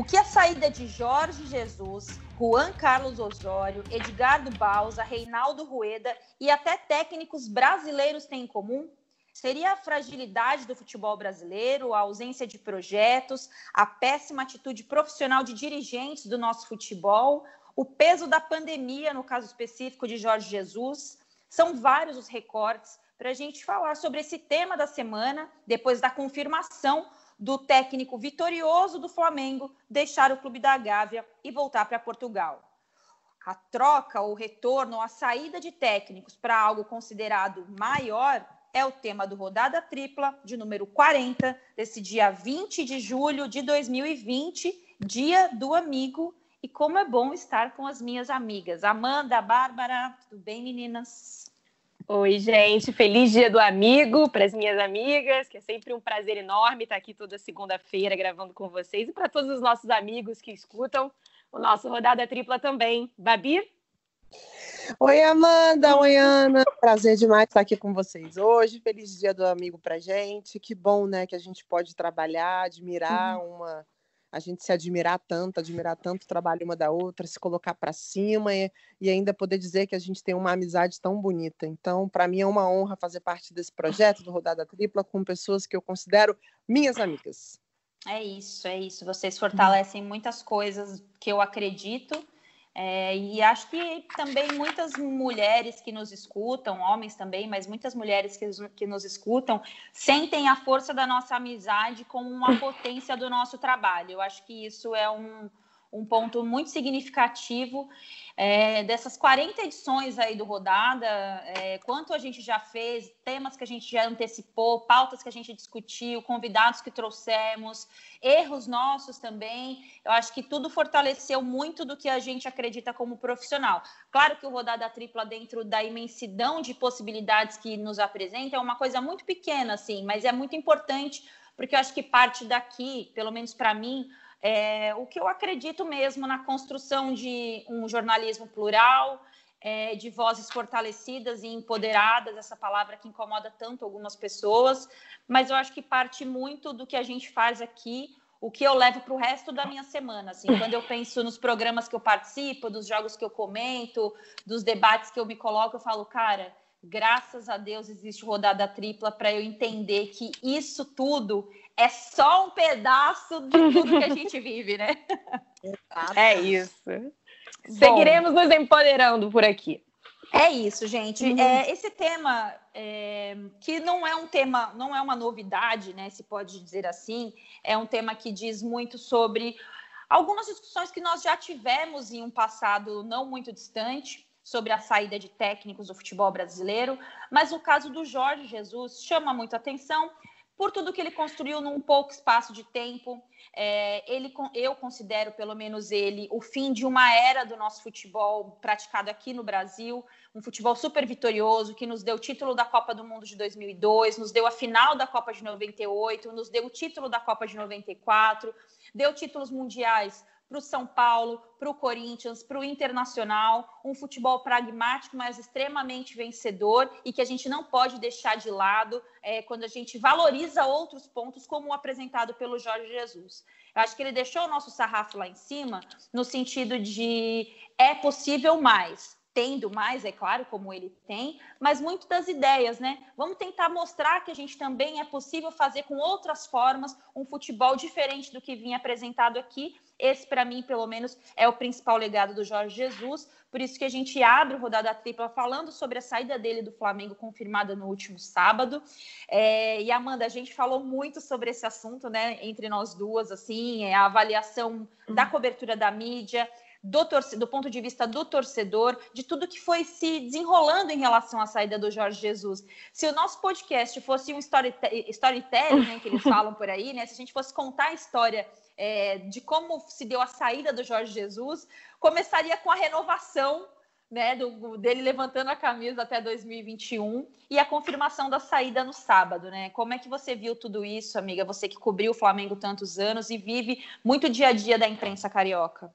O que a saída de Jorge Jesus, Juan Carlos Osório, Edgardo Bausa, Reinaldo Rueda e até técnicos brasileiros têm em comum? Seria a fragilidade do futebol brasileiro, a ausência de projetos, a péssima atitude profissional de dirigentes do nosso futebol, o peso da pandemia, no caso específico de Jorge Jesus. São vários os recortes para a gente falar sobre esse tema da semana, depois da confirmação do técnico vitorioso do Flamengo deixar o clube da Gávea e voltar para Portugal. A troca, o retorno, a saída de técnicos para algo considerado maior é o tema do Rodada Tripla, de número 40, desse dia 20 de julho de 2020, dia do amigo. E como é bom estar com as minhas amigas. Amanda, Bárbara, tudo bem, meninas? Oi, gente. Feliz dia do amigo para as minhas amigas, que é sempre um prazer enorme estar aqui toda segunda-feira gravando com vocês e para todos os nossos amigos que escutam o nosso Rodada Tripla também. Babi? Oi, Amanda. Oi, Ana. Prazer demais estar aqui com vocês hoje. Feliz dia do amigo pra gente. Que bom, né, que a gente pode trabalhar, admirar uhum. uma. A gente se admirar tanto, admirar tanto o trabalho uma da outra, se colocar para cima e, e, ainda poder dizer que a gente tem uma amizade tão bonita. Então, para mim é uma honra fazer parte desse projeto do Rodada Tripla com pessoas que eu considero minhas amigas. É isso, é isso. Vocês fortalecem muitas coisas que eu acredito é, e acho que também muitas mulheres que nos escutam, homens também, mas muitas mulheres que, que nos escutam, sentem a força da nossa amizade como uma potência do nosso trabalho. Eu acho que isso é um, um ponto muito significativo é, dessas 40 edições aí do Rodada, é, quanto a gente já fez, temas que a gente já antecipou, pautas que a gente discutiu, convidados que trouxemos, erros nossos também. Eu acho que tudo fortaleceu muito do que a gente acredita como profissional. Claro que o Rodada Tripla, dentro da imensidão de possibilidades que nos apresenta, é uma coisa muito pequena, assim, mas é muito importante, porque eu acho que parte daqui, pelo menos para mim, é, o que eu acredito mesmo na construção de um jornalismo plural, é, de vozes fortalecidas e empoderadas, essa palavra que incomoda tanto algumas pessoas, mas eu acho que parte muito do que a gente faz aqui, o que eu levo para o resto da minha semana. Assim, quando eu penso nos programas que eu participo, dos jogos que eu comento, dos debates que eu me coloco, eu falo, cara, graças a Deus existe rodada tripla para eu entender que isso tudo é só um pedaço de tudo que a gente vive, né? é isso. Seguiremos nos empoderando por aqui. É isso, gente. Uhum. É, esse tema, é, que não é um tema, não é uma novidade, né? Se pode dizer assim, é um tema que diz muito sobre algumas discussões que nós já tivemos em um passado não muito distante sobre a saída de técnicos do futebol brasileiro, mas o caso do Jorge Jesus chama muito atenção por tudo que ele construiu num pouco espaço de tempo. É, ele, eu considero, pelo menos ele, o fim de uma era do nosso futebol praticado aqui no Brasil, um futebol super vitorioso, que nos deu o título da Copa do Mundo de 2002, nos deu a final da Copa de 98, nos deu o título da Copa de 94, deu títulos mundiais para o São Paulo, para o Corinthians, para o Internacional, um futebol pragmático, mas extremamente vencedor e que a gente não pode deixar de lado é, quando a gente valoriza outros pontos, como o apresentado pelo Jorge Jesus. Eu acho que ele deixou o nosso sarrafo lá em cima, no sentido de é possível mais, tendo mais, é claro, como ele tem, mas muito das ideias, né? Vamos tentar mostrar que a gente também é possível fazer com outras formas um futebol diferente do que vinha apresentado aqui esse, para mim, pelo menos, é o principal legado do Jorge Jesus. Por isso que a gente abre o rodada tripla falando sobre a saída dele do Flamengo, confirmada no último sábado. É, e Amanda, a gente falou muito sobre esse assunto, né? Entre nós duas, assim, é a avaliação da cobertura da mídia, do, do, ponto de vista do torcedor, de tudo que foi se desenrolando em relação à saída do Jorge Jesus. Se o nosso podcast fosse um storytelling, né, que eles falam por aí, né, se a gente fosse contar a história é, de como se deu a saída do Jorge Jesus, começaria com a renovação né, do, dele levantando a camisa até 2021 e a confirmação da saída no sábado, né? Como é que você viu tudo isso, amiga? Você que cobriu o Flamengo tantos anos e vive muito dia a dia da imprensa carioca.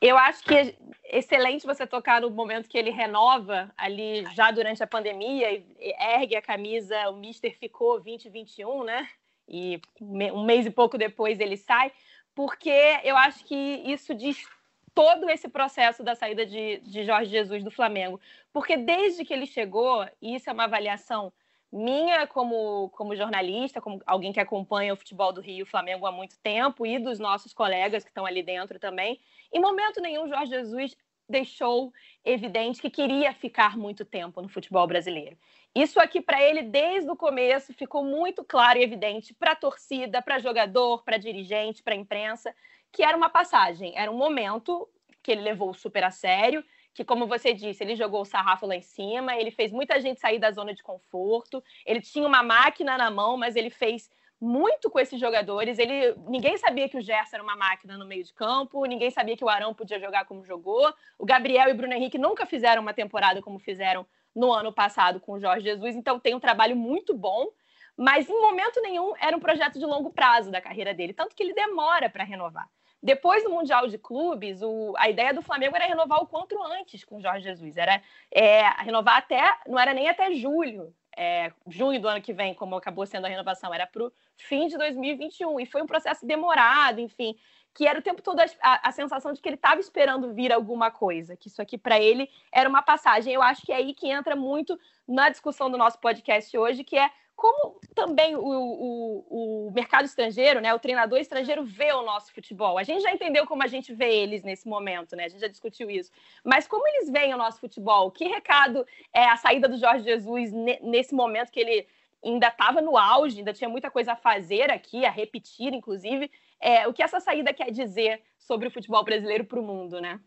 Eu acho que é excelente você tocar no momento que ele renova ali já durante a pandemia e ergue a camisa, o Mister ficou 2021, né? e um mês e pouco depois ele sai, porque eu acho que isso diz todo esse processo da saída de, de Jorge Jesus do Flamengo. Porque desde que ele chegou, e isso é uma avaliação minha como, como jornalista, como alguém que acompanha o futebol do Rio Flamengo há muito tempo, e dos nossos colegas que estão ali dentro também, em momento nenhum Jorge Jesus deixou evidente que queria ficar muito tempo no futebol brasileiro. Isso aqui para ele desde o começo ficou muito claro e evidente para a torcida, para jogador, para dirigente, para imprensa, que era uma passagem, era um momento que ele levou super a sério, que como você disse, ele jogou o sarrafo lá em cima, ele fez muita gente sair da zona de conforto, ele tinha uma máquina na mão, mas ele fez muito com esses jogadores. Ele, ninguém sabia que o Gerson era uma máquina no meio de campo, ninguém sabia que o Arão podia jogar como jogou. O Gabriel e o Bruno Henrique nunca fizeram uma temporada como fizeram no ano passado com o Jorge Jesus, então tem um trabalho muito bom, mas em momento nenhum era um projeto de longo prazo da carreira dele, tanto que ele demora para renovar. Depois do Mundial de Clubes, o, a ideia do Flamengo era renovar o quanto antes com o Jorge Jesus. Era é, renovar até, não era nem até julho, é, junho do ano que vem, como acabou sendo a renovação, era para o fim de 2021. E foi um processo demorado, enfim, que era o tempo todo a, a, a sensação de que ele estava esperando vir alguma coisa, que isso aqui para ele era uma passagem. Eu acho que é aí que entra muito na discussão do nosso podcast hoje, que é como também o, o, o, mercado estrangeiro, né, o treinador estrangeiro vê o nosso futebol. A gente já entendeu como a gente vê eles nesse momento, né? A gente já discutiu isso. Mas como eles veem o nosso futebol? Que recado é a saída do Jorge Jesus nesse momento que ele ainda estava no auge, ainda tinha muita coisa a fazer aqui, a repetir, inclusive. É, o que essa saída quer dizer sobre o futebol brasileiro para o mundo, né?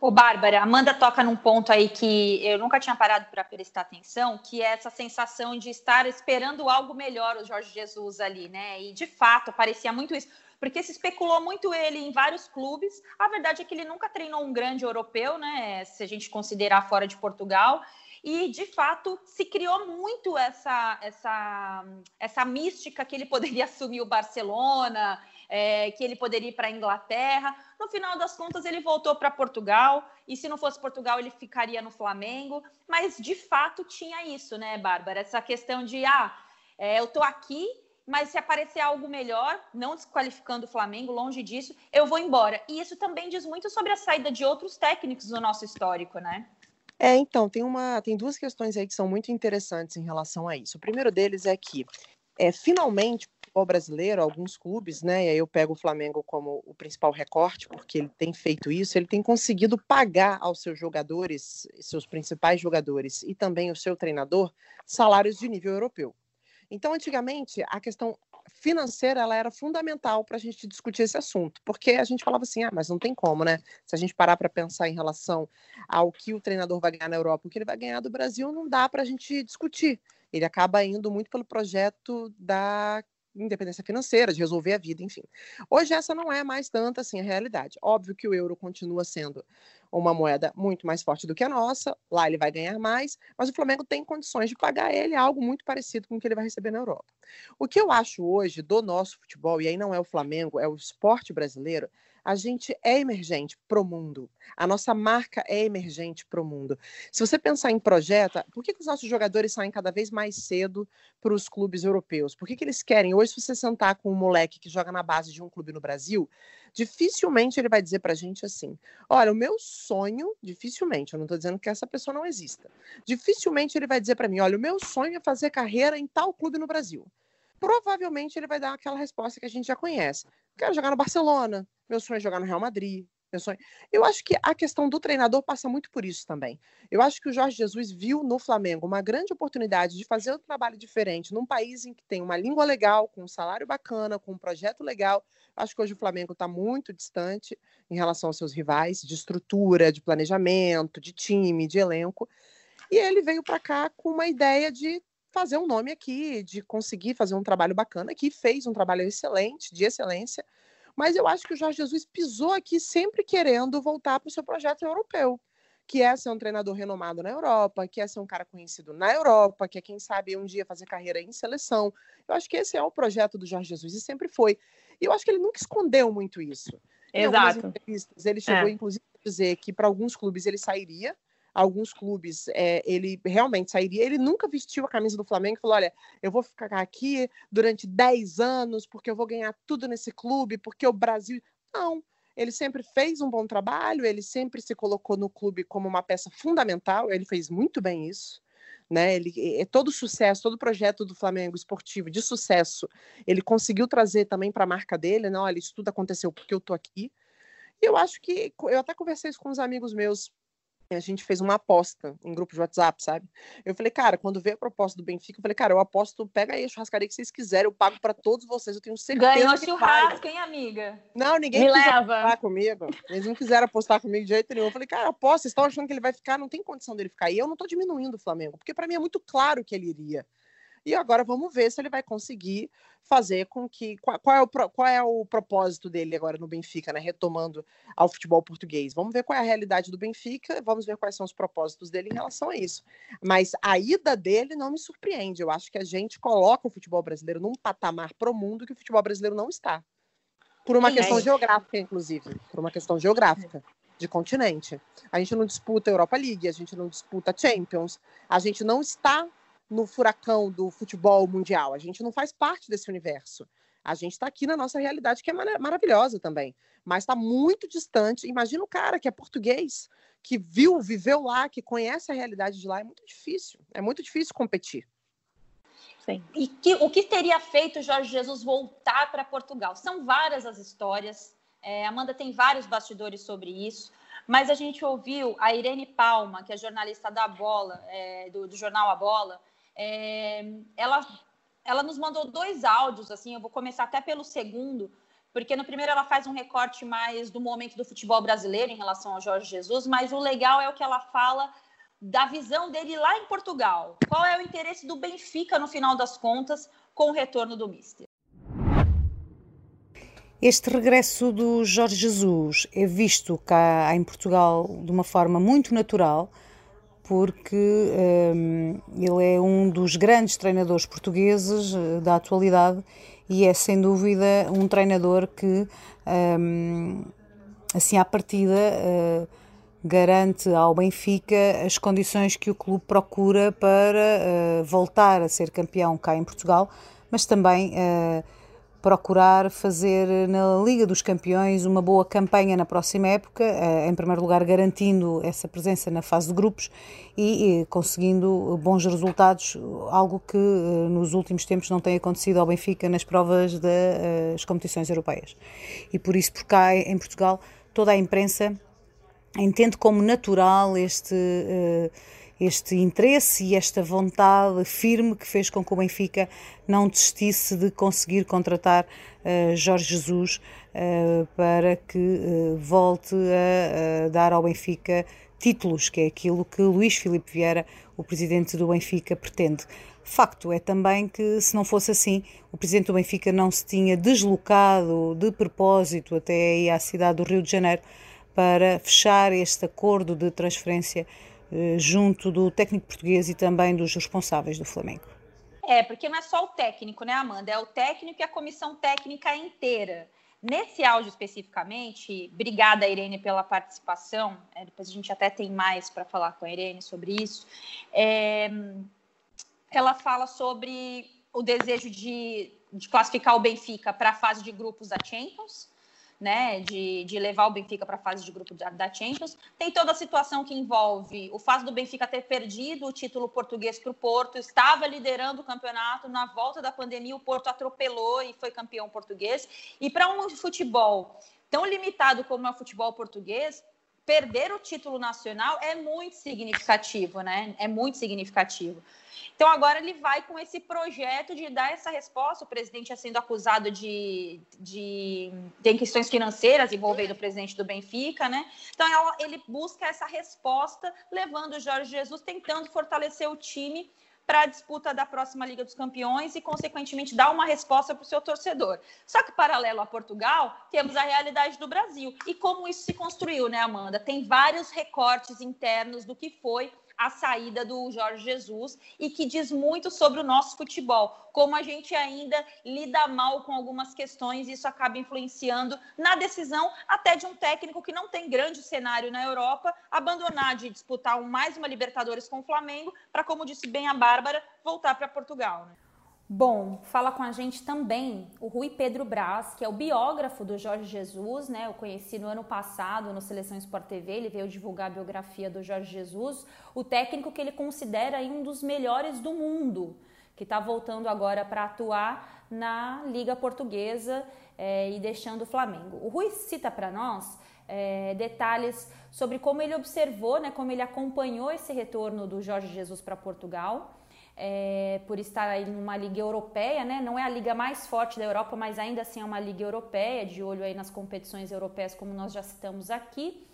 Ô, Bárbara, Amanda toca num ponto aí que eu nunca tinha parado para prestar atenção, que é essa sensação de estar esperando algo melhor o Jorge Jesus ali, né? E de fato, parecia muito isso, porque se especulou muito ele em vários clubes. A verdade é que ele nunca treinou um grande europeu, né? Se a gente considerar fora de Portugal. E de fato se criou muito essa essa essa mística que ele poderia assumir o Barcelona, é, que ele poderia ir para a Inglaterra. No final das contas, ele voltou para Portugal, e se não fosse Portugal, ele ficaria no Flamengo. Mas de fato tinha isso, né, Bárbara? Essa questão de ah, é, eu estou aqui, mas se aparecer algo melhor, não desqualificando o Flamengo, longe disso, eu vou embora. E isso também diz muito sobre a saída de outros técnicos no nosso histórico, né? É, então, tem, uma, tem duas questões aí que são muito interessantes em relação a isso. O primeiro deles é que, é, finalmente, futebol brasileiro, alguns clubes, né? E aí eu pego o Flamengo como o principal recorte, porque ele tem feito isso, ele tem conseguido pagar aos seus jogadores, seus principais jogadores e também o seu treinador, salários de nível europeu. Então, antigamente, a questão financeira ela era fundamental para a gente discutir esse assunto, porque a gente falava assim, ah, mas não tem como, né? Se a gente parar para pensar em relação ao que o treinador vai ganhar na Europa, o que ele vai ganhar do Brasil, não dá para a gente discutir. Ele acaba indo muito pelo projeto da independência financeira, de resolver a vida, enfim. Hoje essa não é mais tanta assim a realidade. Óbvio que o euro continua sendo uma moeda muito mais forte do que a nossa, lá ele vai ganhar mais, mas o Flamengo tem condições de pagar ele algo muito parecido com o que ele vai receber na Europa. O que eu acho hoje do nosso futebol, e aí não é o Flamengo, é o esporte brasileiro, a gente é emergente para o mundo. A nossa marca é emergente para o mundo. Se você pensar em projeto, por que, que os nossos jogadores saem cada vez mais cedo para os clubes europeus? Por que, que eles querem? Hoje, se você sentar com um moleque que joga na base de um clube no Brasil, dificilmente ele vai dizer para a gente assim: olha, o meu sonho, dificilmente, eu não estou dizendo que essa pessoa não exista, dificilmente ele vai dizer para mim: olha, o meu sonho é fazer carreira em tal clube no Brasil provavelmente ele vai dar aquela resposta que a gente já conhece. Quero jogar no Barcelona, meu sonho é jogar no Real Madrid. Meu sonho... Eu acho que a questão do treinador passa muito por isso também. Eu acho que o Jorge Jesus viu no Flamengo uma grande oportunidade de fazer um trabalho diferente num país em que tem uma língua legal, com um salário bacana, com um projeto legal. Acho que hoje o Flamengo está muito distante em relação aos seus rivais, de estrutura, de planejamento, de time, de elenco. E ele veio para cá com uma ideia de fazer um nome aqui, de conseguir fazer um trabalho bacana aqui, fez um trabalho excelente, de excelência, mas eu acho que o Jorge Jesus pisou aqui sempre querendo voltar para o seu projeto europeu, que é ser um treinador renomado na Europa, que é ser um cara conhecido na Europa, que é, quem sabe, um dia fazer carreira em seleção. Eu acho que esse é o projeto do Jorge Jesus e sempre foi. E eu acho que ele nunca escondeu muito isso. Exato. Em ele chegou, é. inclusive, a dizer que para alguns clubes ele sairia, alguns clubes é, ele realmente sairia. Ele nunca vestiu a camisa do Flamengo e falou: olha, eu vou ficar aqui durante 10 anos porque eu vou ganhar tudo nesse clube, porque o Brasil. Não. Ele sempre fez um bom trabalho, ele sempre se colocou no clube como uma peça fundamental, ele fez muito bem isso. Né? Ele, todo sucesso, todo projeto do Flamengo esportivo de sucesso, ele conseguiu trazer também para a marca dele, não, olha, isso tudo aconteceu porque eu tô aqui. E eu acho que eu até conversei isso com uns amigos meus a gente fez uma aposta em grupo de WhatsApp, sabe? Eu falei, cara, quando veio a proposta do Benfica, eu falei, cara, eu aposto, pega aí a churrascaria que vocês quiserem, eu pago para todos vocês, eu tenho certeza. Ganhou churrasco, hein, amiga? Não, ninguém Me quis leva. apostar comigo. Eles não quiseram apostar comigo de jeito nenhum. Eu falei, cara, aposta, vocês estão achando que ele vai ficar, não tem condição dele ficar. E eu não tô diminuindo o Flamengo, porque para mim é muito claro que ele iria. E agora vamos ver se ele vai conseguir fazer com que. Qual, qual, é, o, qual é o propósito dele agora no Benfica, né? Retomando ao futebol português. Vamos ver qual é a realidade do Benfica, vamos ver quais são os propósitos dele em relação a isso. Mas a ida dele não me surpreende. Eu acho que a gente coloca o futebol brasileiro num patamar pro mundo que o futebol brasileiro não está. Por uma Sim, questão é. geográfica, inclusive. Por uma questão geográfica de continente. A gente não disputa a Europa League, a gente não disputa Champions, a gente não está no furacão do futebol mundial, a gente não faz parte desse universo. A gente está aqui na nossa realidade, que é mara- maravilhosa também, mas está muito distante. Imagina o cara que é português, que viu, viveu lá, que conhece a realidade de lá, é muito difícil. É muito difícil competir. Sim. E que, o que teria feito o Jorge Jesus voltar para Portugal? São várias as histórias. É, Amanda tem vários bastidores sobre isso. Mas a gente ouviu a Irene Palma, que é jornalista da Bola, é, do, do jornal A Bola. É, ela, ela nos mandou dois áudios, assim. Eu vou começar até pelo segundo, porque no primeiro ela faz um recorte mais do momento do futebol brasileiro em relação ao Jorge Jesus, mas o legal é o que ela fala da visão dele lá em Portugal. Qual é o interesse do Benfica, no final das contas, com o retorno do Mister? Este regresso do Jorge Jesus é visto cá em Portugal de uma forma muito natural, porque hum, ele é um dos grandes treinadores portugueses eh, da atualidade e é sem dúvida um treinador que, hum, assim à partida, eh, garante ao Benfica as condições que o clube procura para eh, voltar a ser campeão cá em Portugal, mas também eh, procurar fazer na Liga dos Campeões uma boa campanha na próxima época, eh, em primeiro lugar garantindo essa presença na fase de grupos e eh, conseguindo bons resultados, algo que eh, nos últimos tempos não tem acontecido ao Benfica nas provas das competições europeias. E por isso, por cá em Portugal, toda a imprensa entende como natural este, eh, este interesse e esta vontade firme que fez com que o Benfica não desistisse de conseguir contratar eh, Jorge Jesus eh, para que eh, volte a, a dar ao Benfica títulos, que é aquilo que Luís Filipe Vieira, o presidente do Benfica, pretende. Facto é também que, se não fosse assim, o presidente do Benfica não se tinha deslocado de propósito até aí à cidade do Rio de Janeiro para fechar este acordo de transferência junto do técnico português e também dos responsáveis do Flamengo. É, porque não é só o técnico, né, Amanda? É o técnico e a comissão técnica inteira. Nesse áudio especificamente, obrigada, Irene, pela participação. É, depois a gente até tem mais para falar com a Irene sobre isso. É, ela fala sobre o desejo de, de classificar o Benfica para a fase de grupos da Champions, né, de, de levar o Benfica para a fase de grupo da, da, Champions. Tem toda a situação que envolve o fato do Benfica ter perdido o título português para o Porto, estava liderando o campeonato, na volta da pandemia o Porto atropelou e foi campeão português. E para um futebol tão limitado como é o futebol português, perder o título nacional é muito significativo, né? É muito significativo. Então, agora ele vai com esse projeto de dar essa resposta. O presidente é sendo acusado de, de. tem questões financeiras envolvendo o presidente do Benfica, né? Então, ele busca essa resposta, levando o Jorge Jesus, tentando fortalecer o time para a disputa da próxima Liga dos Campeões e, consequentemente, dar uma resposta para o seu torcedor. Só que, paralelo a Portugal, temos a realidade do Brasil. E como isso se construiu, né, Amanda? Tem vários recortes internos do que foi a saída do Jorge Jesus e que diz muito sobre o nosso futebol, como a gente ainda lida mal com algumas questões e isso acaba influenciando na decisão até de um técnico que não tem grande cenário na Europa abandonar de disputar mais uma Libertadores com o Flamengo para, como disse bem a Bárbara, voltar para Portugal. Né? Bom, fala com a gente também o Rui Pedro Braz, que é o biógrafo do Jorge Jesus, né? Eu conheci no ano passado no Seleção Sport TV, ele veio divulgar a biografia do Jorge Jesus, o técnico que ele considera um dos melhores do mundo, que está voltando agora para atuar na Liga Portuguesa é, e deixando o Flamengo. O Rui cita para nós é, detalhes sobre como ele observou, né, como ele acompanhou esse retorno do Jorge Jesus para Portugal é, por estar aí numa liga europeia, né? Não é a liga mais forte da Europa, mas ainda assim é uma liga europeia, de olho aí nas competições europeias, como nós já citamos aqui.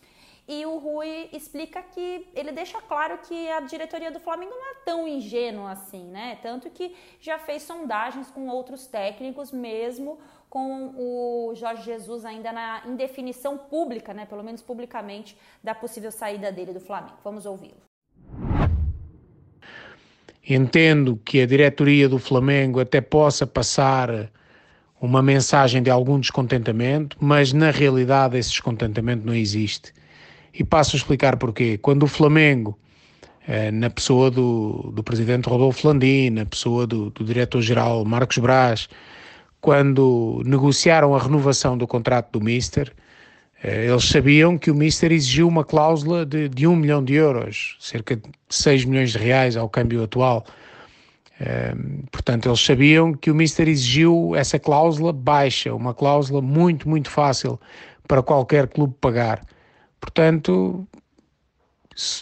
E o Rui explica que ele deixa claro que a diretoria do Flamengo não é tão ingênua assim, né? Tanto que já fez sondagens com outros técnicos, mesmo com o Jorge Jesus ainda na indefinição pública, né? Pelo menos publicamente, da possível saída dele do Flamengo. Vamos ouvi-lo. Entendo que a diretoria do Flamengo até possa passar uma mensagem de algum descontentamento, mas na realidade esse descontentamento não existe. E passo a explicar porquê. Quando o Flamengo, eh, na pessoa do, do presidente Rodolfo Landim, na pessoa do, do diretor-geral Marcos Braz, quando negociaram a renovação do contrato do Mister, eles sabiam que o Mister exigiu uma cláusula de, de 1 milhão de euros, cerca de 6 milhões de reais ao câmbio atual. Eh, portanto, eles sabiam que o Mister exigiu essa cláusula baixa, uma cláusula muito, muito fácil para qualquer clube pagar. Portanto,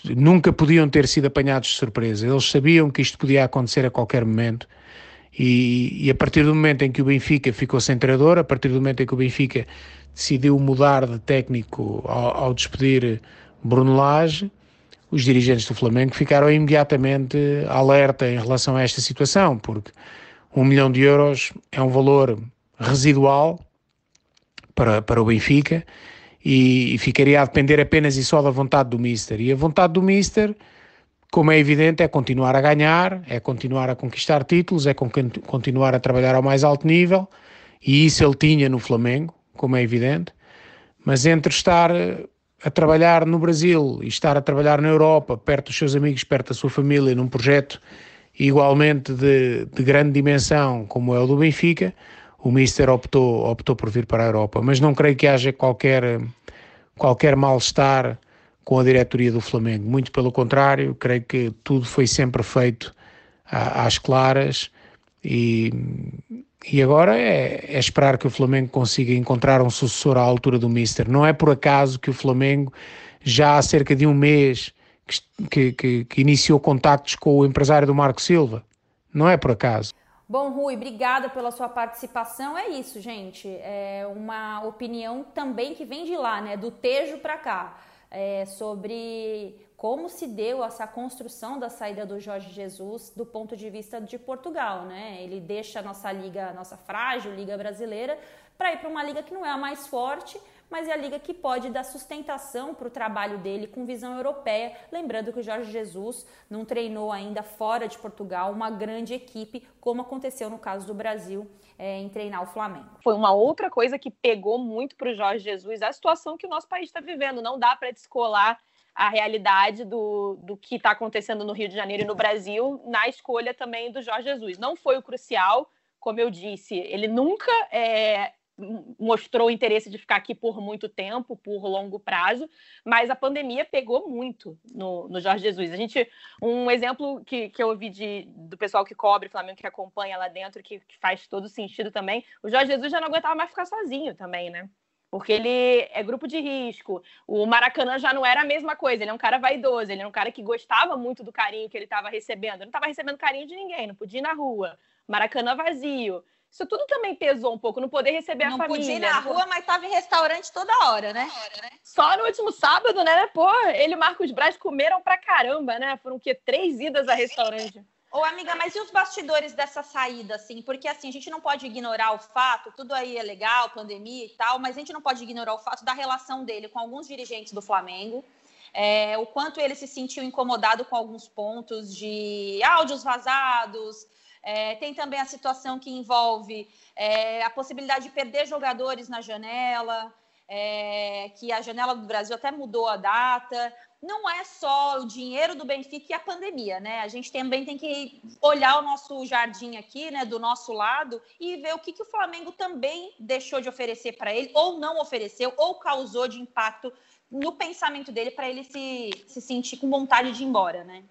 nunca podiam ter sido apanhados de surpresa. Eles sabiam que isto podia acontecer a qualquer momento. E, e, a partir do momento em que o Benfica ficou sem treinador, a partir do momento em que o Benfica decidiu mudar de técnico ao, ao despedir Bruno Lage, os dirigentes do Flamengo ficaram imediatamente alerta em relação a esta situação, porque um milhão de euros é um valor residual para, para o Benfica e, e ficaria a depender apenas e só da vontade do Mister. E a vontade do Mister, como é evidente, é continuar a ganhar, é continuar a conquistar títulos, é continuar a trabalhar ao mais alto nível, e isso ele tinha no Flamengo como é evidente, mas entre estar a trabalhar no Brasil e estar a trabalhar na Europa, perto dos seus amigos, perto da sua família, num projeto igualmente de, de grande dimensão como é o do Benfica, o Mister optou, optou por vir para a Europa. Mas não creio que haja qualquer, qualquer mal-estar com a diretoria do Flamengo. Muito pelo contrário, creio que tudo foi sempre feito às claras e e agora é, é, esperar que o Flamengo consiga encontrar um sucessor à altura do Mister. Não é por acaso que o Flamengo, já há cerca de um mês, que, que, que iniciou contactos com o empresário do Marco Silva. Não é por acaso. Bom, Rui, obrigada pela sua participação. É isso, gente. É uma opinião também que vem de lá, né? Do Tejo para cá. É sobre como se deu essa construção da saída do Jorge Jesus do ponto de vista de Portugal, né? Ele deixa a nossa liga, a nossa frágil liga brasileira, para ir para uma liga que não é a mais forte, mas é a liga que pode dar sustentação para o trabalho dele com visão europeia. Lembrando que o Jorge Jesus não treinou ainda fora de Portugal uma grande equipe, como aconteceu no caso do Brasil é, em treinar o Flamengo. Foi uma outra coisa que pegou muito para o Jorge Jesus a situação que o nosso país está vivendo. Não dá para descolar a realidade do, do que está acontecendo no Rio de Janeiro e no Brasil na escolha também do Jorge Jesus. Não foi o crucial, como eu disse, ele nunca é, mostrou interesse de ficar aqui por muito tempo, por longo prazo, mas a pandemia pegou muito no, no Jorge Jesus. A gente, um exemplo que, que eu ouvi de, do pessoal que cobre Flamengo, que acompanha lá dentro, que, que faz todo sentido também, o Jorge Jesus já não aguentava mais ficar sozinho também, né? Porque ele é grupo de risco. O Maracanã já não era a mesma coisa, ele é um cara vaidoso, ele é um cara que gostava muito do carinho que ele estava recebendo. Ele não estava recebendo carinho de ninguém, não podia ir na rua. Maracanã vazio. Isso tudo também pesou um pouco, não poder receber não a família. Não podia ir na rua, mas estava em restaurante toda hora, né? Só no último sábado, né? Pô, ele e Marcos Braz comeram pra caramba, né? Foram o quê? Três idas a restaurante. Ô, amiga, mas e os bastidores dessa saída, assim? Porque, assim, a gente não pode ignorar o fato, tudo aí é legal, pandemia e tal, mas a gente não pode ignorar o fato da relação dele com alguns dirigentes do Flamengo, é, o quanto ele se sentiu incomodado com alguns pontos de áudios vazados, é, tem também a situação que envolve é, a possibilidade de perder jogadores na janela, é, que a janela do Brasil até mudou a data não é só o dinheiro do Benfica e a pandemia, né? A gente também tem que olhar o nosso jardim aqui, né, do nosso lado e ver o que, que o Flamengo também deixou de oferecer para ele, ou não ofereceu, ou causou de impacto no pensamento dele para ele se, se sentir com vontade de ir embora, né?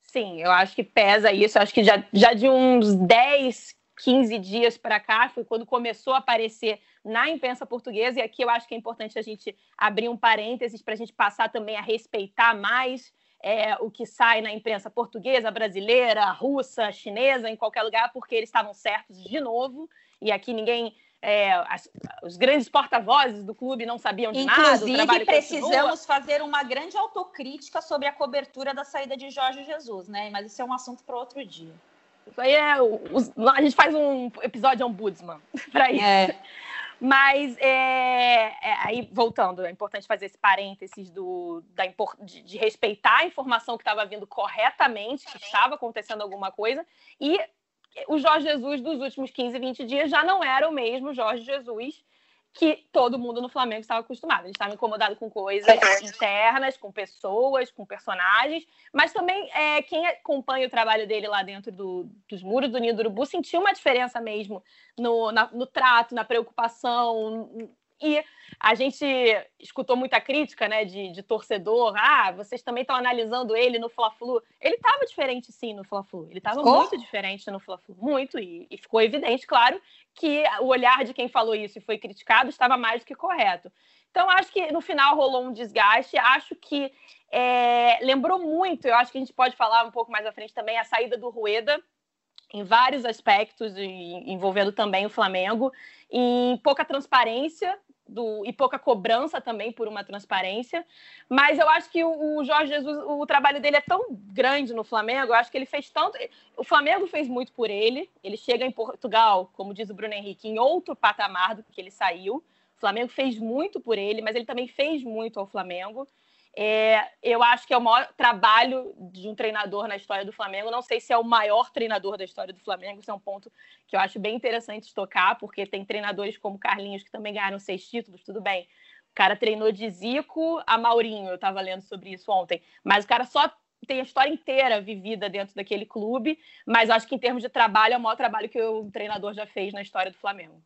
Sim, eu acho que pesa isso. Eu acho que já, já de uns 10, 15 dias para cá foi quando começou a aparecer na imprensa portuguesa, e aqui eu acho que é importante a gente abrir um parênteses para a gente passar também a respeitar mais é, o que sai na imprensa portuguesa, brasileira, russa, chinesa, em qualquer lugar, porque eles estavam certos de novo, e aqui ninguém. É, as, os grandes porta-vozes do clube não sabiam de Inclusive, nada. Inclusive, precisamos fazer uma grande autocrítica sobre a cobertura da saída de Jorge Jesus, né? Mas isso é um assunto para outro dia. Isso aí é. a gente faz um episódio ombudsman para isso. É. Mas é, é, aí, voltando, é importante fazer esse parênteses do, da, de, de respeitar a informação que estava vindo corretamente, que estava acontecendo alguma coisa, e o Jorge Jesus dos últimos 15, 20 dias já não era o mesmo Jorge Jesus que todo mundo no Flamengo estava acostumado. Ele estava incomodado com coisas internas, com pessoas, com personagens, mas também é, quem acompanha o trabalho dele lá dentro do, dos muros do Ninho do Urubu sentiu uma diferença mesmo no, na, no trato, na preocupação, e a gente escutou muita crítica, né, de, de torcedor. Ah, vocês também estão analisando ele no Fla-Flu. Ele estava diferente, sim, no Fla-Flu. Ele estava muito diferente no Fla-Flu. Muito. E, e, ficou evidente, claro, que o olhar de quem falou isso e foi criticado estava mais do que correto. Então, acho que no final rolou um desgaste. Acho que é, lembrou muito, eu acho que a gente pode falar um pouco mais à frente também, a saída do Rueda em vários aspectos, envolvendo também o Flamengo, em pouca transparência do, e pouca cobrança também por uma transparência. Mas eu acho que o, o, Jorge Jesus, o trabalho dele é tão grande no Flamengo, eu acho que ele fez tanto. O Flamengo fez muito por ele. Ele chega em Portugal, como diz o Bruno Henrique, em outro patamar do que ele saiu. O Flamengo fez muito por ele, mas ele também fez muito ao Flamengo. É, eu acho que é o maior trabalho de um treinador na história do Flamengo. Não sei se é o maior treinador da história do Flamengo, isso é um ponto que eu acho bem interessante tocar, porque tem treinadores como Carlinhos que também ganharam seis títulos, tudo bem. O cara treinou de Zico a Maurinho, eu estava lendo sobre isso ontem, mas o cara só tem a história inteira vivida dentro daquele clube, mas acho que em termos de trabalho é o maior trabalho que o treinador já fez na história do Flamengo.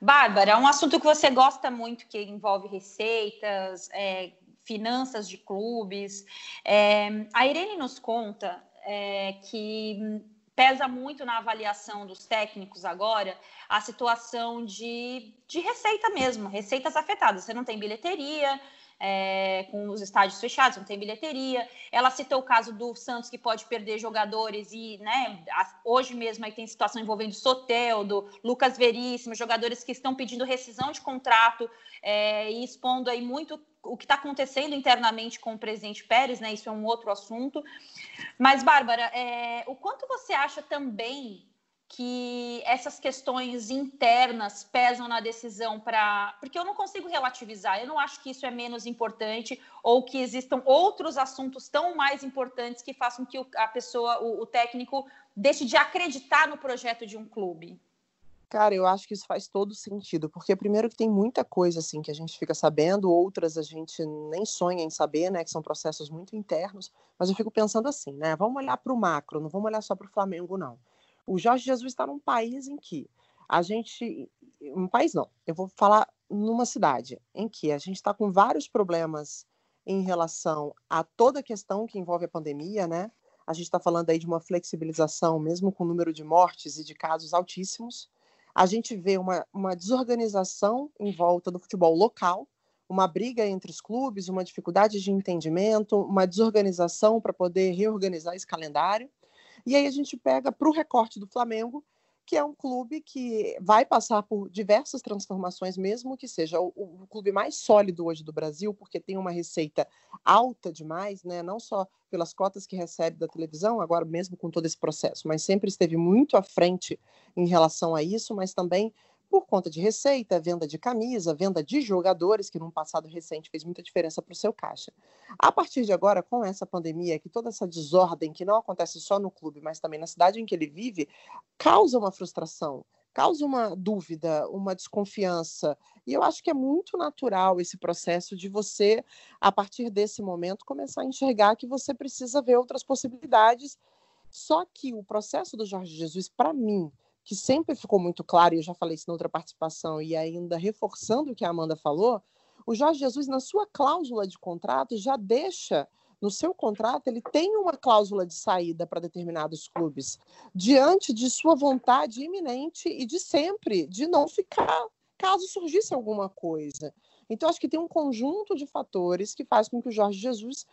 Bárbara, é um assunto que você gosta muito, que envolve receitas, é, finanças de clubes. É, a Irene nos conta é, que pesa muito na avaliação dos técnicos agora a situação de, de receita mesmo, receitas afetadas. Você não tem bilheteria, é, com os estádios fechados, não tem bilheteria. Ela citou o caso do Santos que pode perder jogadores e, né, hoje mesmo aí tem situação envolvendo Soteldo, Lucas Veríssimo, jogadores que estão pedindo rescisão de contrato é, e expondo aí muito o que está acontecendo internamente com o presidente Pérez, né? Isso é um outro assunto. Mas, Bárbara, é, o quanto você acha também que essas questões internas pesam na decisão para. Porque eu não consigo relativizar, eu não acho que isso é menos importante ou que existam outros assuntos tão mais importantes que façam que a pessoa, o, o técnico, deixe de acreditar no projeto de um clube. Cara, eu acho que isso faz todo sentido, porque primeiro que tem muita coisa assim que a gente fica sabendo, outras a gente nem sonha em saber, né, que são processos muito internos, mas eu fico pensando assim, né, vamos olhar para o macro, não vamos olhar só para o Flamengo, não. O Jorge Jesus está num país em que a gente, um país não, eu vou falar numa cidade em que a gente está com vários problemas em relação a toda a questão que envolve a pandemia, né? A gente está falando aí de uma flexibilização, mesmo com o número de mortes e de casos altíssimos a gente vê uma, uma desorganização em volta do futebol local, uma briga entre os clubes, uma dificuldade de entendimento, uma desorganização para poder reorganizar esse calendário. E aí a gente pega para o recorte do Flamengo, que é um clube que vai passar por diversas transformações, mesmo que seja o, o, clube mais sólido hoje do Brasil, porque tem uma receita alta demais, né? não só pelas cotas que recebe da televisão, agora mesmo com todo esse processo, mas sempre esteve muito à frente em relação a isso, mas também por conta de receita, venda de camisa, venda de jogadores, que num passado recente fez muita diferença para o seu caixa. A partir de agora, com essa pandemia, que toda essa desordem, que não acontece só no clube, mas também na cidade em que ele vive, causa uma frustração, causa uma dúvida, uma desconfiança. E eu acho que é muito natural esse processo de você, a partir desse momento, começar a enxergar que você precisa ver outras possibilidades. Só que o processo do Jorge Jesus, para mim, que sempre ficou muito claro, e eu já falei isso na outra participação, e ainda reforçando o que a Amanda falou, o Jorge Jesus, na sua cláusula de contrato, já deixa no seu contrato, ele tem uma cláusula de saída para determinados clubes, diante de sua vontade iminente e de sempre, de não ficar caso surgisse alguma coisa. Então, acho que tem um conjunto de fatores que faz com que o Jorge Jesus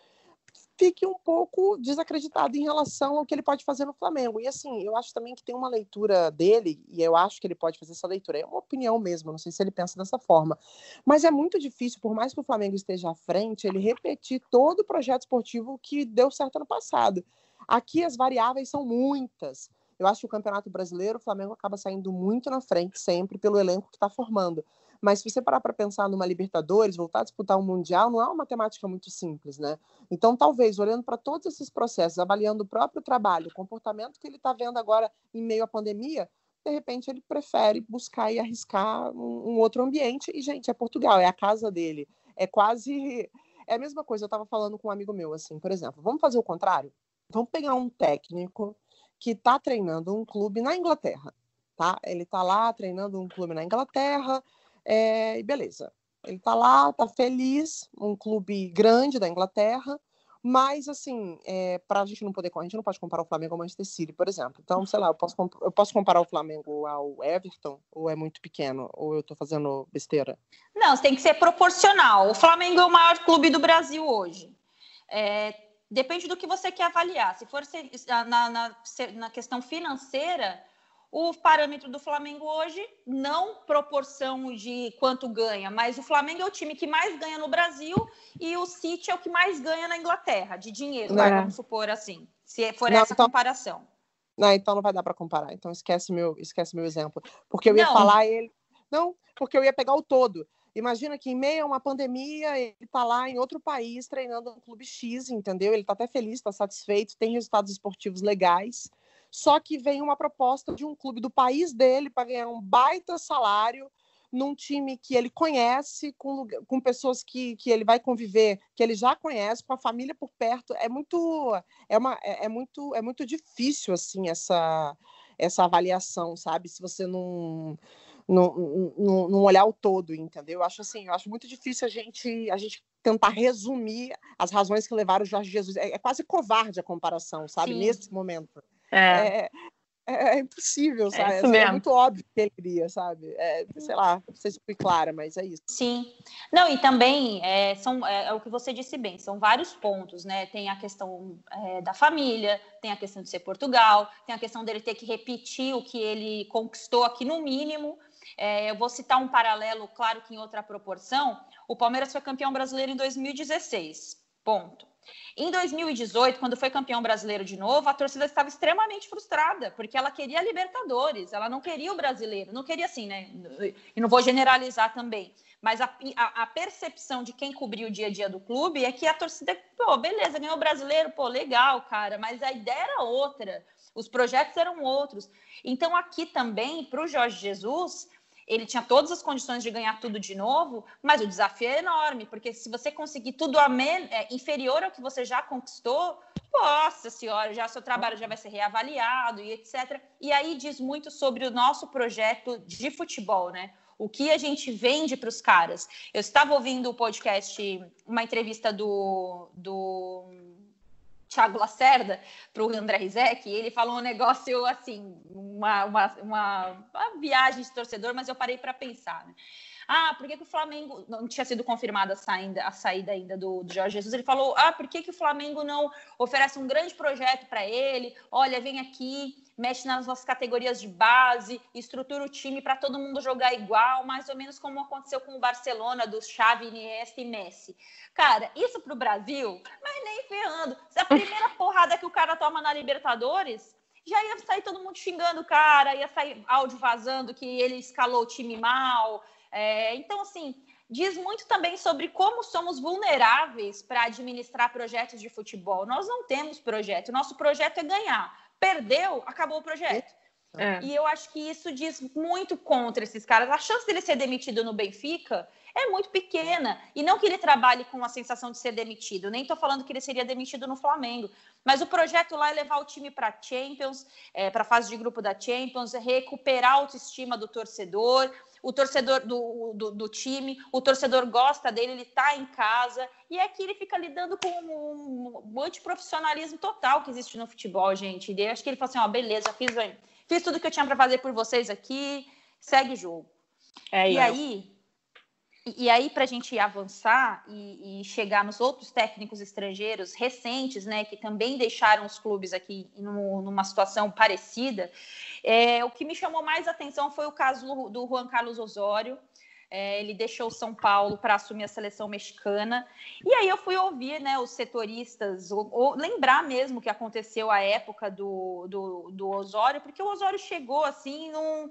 fique um pouco desacreditado em relação ao que ele pode fazer no Flamengo. E assim, eu acho também que tem uma leitura dele, e eu acho que ele pode fazer essa leitura. É uma opinião mesmo, não sei se ele pensa dessa forma. Mas é muito difícil, por mais que o Flamengo esteja à frente, ele repetir todo o projeto esportivo que deu certo ano passado. Aqui as variáveis são muitas. Eu acho que o Campeonato Brasileiro, o Flamengo acaba saindo muito na frente sempre pelo elenco que está formando. Mas se você parar para pensar numa Libertadores, voltar a disputar um Mundial, não é uma matemática muito simples, né? Então, talvez, olhando para todos esses processos, avaliando o próprio trabalho, o comportamento que ele está vendo agora em meio à pandemia, de repente ele prefere buscar e arriscar um, um, outro ambiente. E, gente, é Portugal, é a casa dele. É quase. É a mesma coisa, eu estava falando com um amigo meu, assim, por exemplo, vamos fazer o contrário? Vamos pegar um técnico que está treinando um clube na Inglaterra, tá? Ele está lá treinando um clube na Inglaterra, é, e beleza. Ele está lá, está feliz, um clube grande da Inglaterra, mas assim, é, para a gente não poder, a gente não pode comparar o Flamengo ao Manchester City, por exemplo. Então, sei lá, eu posso, eu posso comparar o Flamengo ao Everton, ou é muito pequeno, ou eu estou fazendo besteira? Não, tem que ser proporcional. O Flamengo é o maior clube do Brasil hoje. É, depende do que você quer avaliar. Se for na, na, na questão financeira, o parâmetro do Flamengo hoje, não proporção de quanto ganha, mas o Flamengo é o time que mais ganha no Brasil e o City é o que mais ganha na Inglaterra, de dinheiro, vai, vamos supor assim, se for não, essa então, comparação. Não, então não vai dar para comparar. Então esquece meu, esquece meu exemplo, porque eu ia não. falar ele, não, porque eu ia pegar o todo. Imagina que em meio a uma pandemia, ele está lá em outro país treinando um clube X, entendeu? Ele está até feliz, está satisfeito, tem resultados esportivos legais só que vem uma proposta de um clube do país dele para ganhar um baita salário num time que ele conhece, com, com pessoas que, que ele vai conviver, que ele já conhece, com a família por perto. É muito é, uma, é, é muito é muito difícil assim essa essa avaliação, sabe? Se você não não, não, não olhar o todo, entendeu? Eu acho assim, eu acho muito difícil a gente a gente tentar resumir as razões que levaram o Jorge Jesus. É, é quase covarde a comparação, sabe? Sim. Nesse momento. É. é. É, é, impossível, é sabe? É, é, muito óbvio que ele queria, sabe? É, sei lá, não sei se fui clara, mas é isso. Sim. Não, e também é, são, é, o que você disse bem, são vários pontos, né? Tem a questão da família, tem a questão de ser Portugal, tem a questão dele ter que repetir o que ele conquistou aqui no mínimo. eu vou citar um paralelo, claro que em outra proporção. O Palmeiras foi campeão brasileiro em 2016. Ponto. Em 2018, quando foi campeão brasileiro de novo, a torcida estava extremamente frustrada, porque ela queria Libertadores, ela não queria o brasileiro, não queria assim, né? E não vou generalizar também, mas a, a, a, percepção de quem cobriu o dia a dia do clube é que a torcida, pô, beleza, ganhou o brasileiro, pô, legal, cara, mas a ideia era outra, os projetos eram outros. Então, aqui também, para o Jorge Jesus, ele tinha todas as condições de ganhar tudo de novo, mas o desafio é enorme, porque se você conseguir tudo é, inferior ao que você já conquistou, nossa senhora, já seu trabalho já vai ser reavaliado e etc. E aí diz muito sobre o nosso projeto de futebol, né? O que a gente vende para os caras. Eu estava ouvindo o podcast, uma entrevista do, do Thiago Lacerda para o André Rizek, ele falou um negócio assim, uma, uma, uma, uma, viagem de torcedor, mas eu parei para pensar. Né? Ah, por que, que o Flamengo não tinha sido confirmada a saída, a saída ainda do, do Jorge Jesus? Ele falou, ah, por que, que o Flamengo não oferece um grande projeto para ele? Olha, vem aqui, mexe nas nossas categorias de base, estrutura o time para todo mundo jogar igual, mais ou menos como aconteceu com o Barcelona, dos Xavi, Iniesta e Messi. Cara, isso para o Brasil, mas nem ferrando. A primeira porrada que o cara toma na Libertadores, já ia sair todo mundo xingando o cara, ia sair áudio vazando que ele escalou o time mal. É, então, assim, diz muito também sobre como somos vulneráveis para administrar projetos de futebol. Nós não temos projeto, nosso projeto é ganhar. Perdeu, acabou o projeto. É. E eu acho que isso diz muito contra esses caras. A chance dele ser demitido no Benfica é muito pequena. E não que ele trabalhe com a sensação de ser demitido, nem estou falando que ele seria demitido no Flamengo. Mas o projeto lá é levar o time para Champions, é, para a fase de grupo da Champions, recuperar a autoestima do torcedor, o torcedor do, do, do time, o torcedor gosta dele, ele está em casa, e aqui ele fica lidando com um, um antiprofissionalismo total que existe no futebol, gente. E acho que ele falou assim: ó, beleza, fiz, fiz tudo que eu tinha para fazer por vocês aqui, segue o jogo. É, e eu... aí, e aí, para a gente avançar e, e, chegar nos outros técnicos estrangeiros recentes, né, que também deixaram os clubes aqui no, numa situação parecida, é, o que me chamou mais atenção foi o caso do, do Juan Carlos Osório. É, ele deixou São Paulo para assumir a seleção mexicana. E aí eu fui ouvir né, os setoristas, ou, ou lembrar mesmo o que aconteceu à época do, do, do Osório, porque o Osório chegou assim num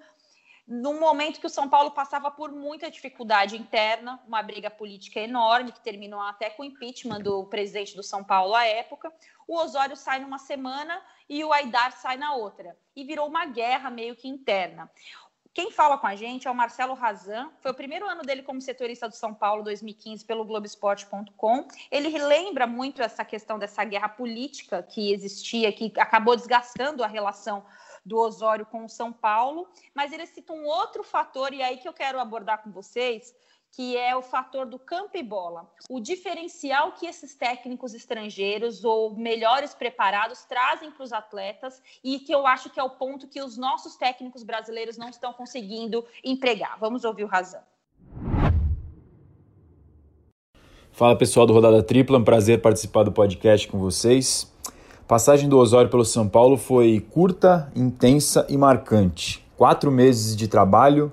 num momento que o São Paulo passava por muita dificuldade interna, uma briga política enorme, que terminou até com o impeachment do presidente do São Paulo à época. O Osório sai numa semana e o Aidar sai na outra. E virou uma guerra meio que interna. Quem fala com a gente é o Marcelo Razan. Foi o primeiro ano dele como setorista do São Paulo, 2015, pelo Globoesporte.com. Ele lembra muito essa questão dessa guerra política que existia, que acabou desgastando a relação do Osório com o São Paulo, mas ele cita um outro fator, e é aí que eu quero abordar com vocês, que é o fator do campo e bola. O diferencial que esses técnicos estrangeiros ou melhores preparados trazem para os atletas e que eu acho que é o ponto que os nossos técnicos brasileiros não estão conseguindo empregar. Vamos ouvir o Razão. Fala pessoal do Rodada Tripla, um prazer participar do podcast com vocês passagem do Osório pelo São Paulo foi curta, intensa e marcante. Quatro meses de trabalho,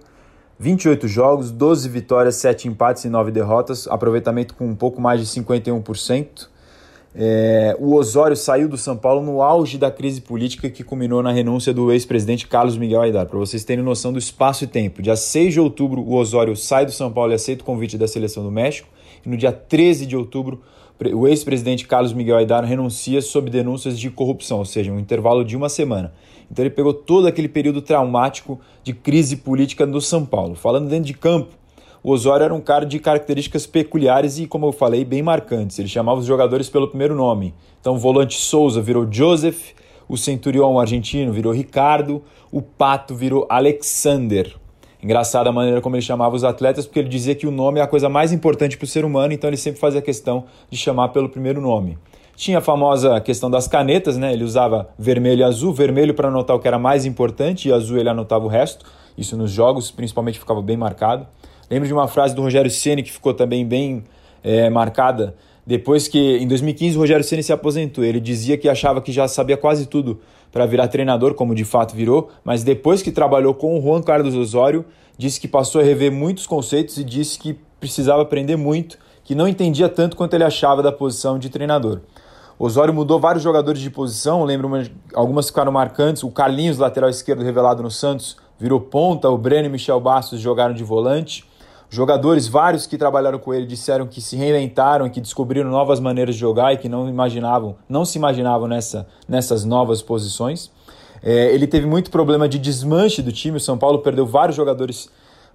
28 jogos, 12 vitórias, 7 empates e 9 derrotas, aproveitamento com um pouco mais de 51%. É, o Osório saiu do São Paulo no auge da crise política que culminou na renúncia do ex-presidente Carlos Miguel Aidar. Para vocês terem noção do espaço e tempo. Dia 6 de outubro, o Osório sai do São Paulo e aceita o convite da seleção do México. E no dia 13 de outubro, o ex-presidente Carlos Miguel Aidar renuncia sob denúncias de corrupção, ou seja, um intervalo de uma semana. Então ele pegou todo aquele período traumático de crise política no São Paulo. Falando dentro de campo, o Osório era um cara de características peculiares e, como eu falei, bem marcantes. Ele chamava os jogadores pelo primeiro nome. Então o volante Souza virou Joseph, o centurião argentino virou Ricardo, o Pato virou Alexander. Engraçada a maneira como ele chamava os atletas, porque ele dizia que o nome é a coisa mais importante para o ser humano, então ele sempre fazia questão de chamar pelo primeiro nome. Tinha a famosa questão das canetas, né? Ele usava vermelho e azul, vermelho para anotar o que era mais importante e azul ele anotava o resto. Isso nos jogos, principalmente, ficava bem marcado. Lembro de uma frase do Rogério Ceni que ficou também bem é, marcada. Depois que, em 2015, o Rogério Ceni se aposentou. Ele dizia que achava que já sabia quase tudo para virar treinador, como de fato virou, mas depois que trabalhou com o Juan Carlos Osório, disse que passou a rever muitos conceitos e disse que precisava aprender muito, que não entendia tanto quanto ele achava da posição de treinador. Osório mudou vários jogadores de posição, lembro algumas ficaram marcantes. O Carlinhos, lateral esquerdo revelado no Santos, virou ponta. O Breno e Michel Bastos jogaram de volante. Jogadores, vários que trabalharam com ele, disseram que se reinventaram, que descobriram novas maneiras de jogar e que não imaginavam, não se imaginavam nessa, nessas novas posições. É, ele teve muito problema de desmanche do time. O São Paulo perdeu vários jogadores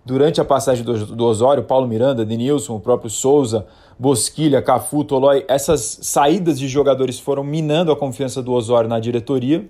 durante a passagem do, do Osório, Paulo Miranda, Denilson, o próprio Souza, Bosquilha, Cafu, Tolói. Essas saídas de jogadores foram minando a confiança do Osório na diretoria.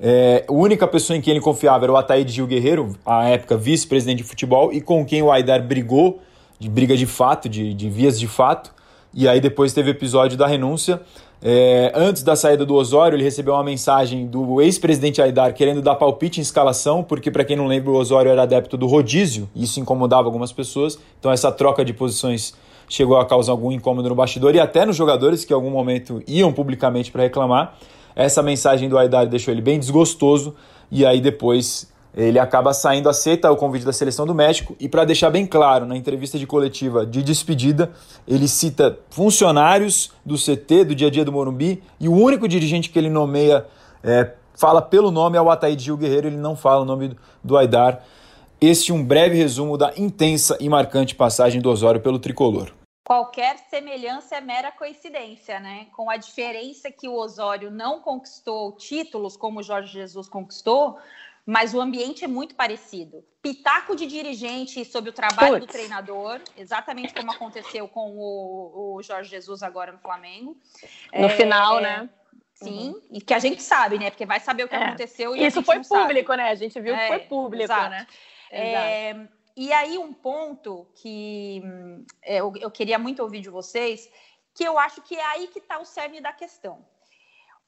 É, a única pessoa em quem ele confiava era o Ataíde Gil Guerreiro, à época vice-presidente de futebol, e com quem o Aidar brigou, de briga de fato, de, de vias de fato. E aí depois teve o episódio da renúncia. É, antes da saída do Osório, ele recebeu uma mensagem do ex-presidente Aidar querendo dar palpite em escalação, porque, para quem não lembra, o Osório era adepto do rodízio, e isso incomodava algumas pessoas. Então, essa troca de posições chegou a causar algum incômodo no bastidor e até nos jogadores que, em algum momento, iam publicamente para reclamar. Essa mensagem do Aidar deixou ele bem desgostoso, e aí depois ele acaba saindo, aceita o convite da seleção do México e para deixar bem claro, na entrevista de coletiva de despedida, ele cita funcionários do CT, do dia a dia do Morumbi, e o único dirigente que ele nomeia, é, fala pelo nome é o Ataíde Gil Guerreiro, ele não fala o nome do Aidar. Este um breve resumo da intensa e marcante passagem do Osório pelo tricolor. Qualquer semelhança é mera coincidência, né? Com a diferença que o Osório não conquistou títulos como o Jorge Jesus conquistou, mas o ambiente é muito parecido. Pitaco de dirigente sobre o trabalho Puts. do treinador, exatamente como aconteceu com o, o, Jorge Jesus agora no Flamengo. No é, final, né? Sim, uhum. e que a gente sabe, né? Porque vai saber o que é. aconteceu e Isso foi público, sabe. né? A gente viu é, que foi público, exato. né? É, e aí, um ponto que é, eu, eu queria muito ouvir de vocês, que eu acho que é aí que está o cerne da questão.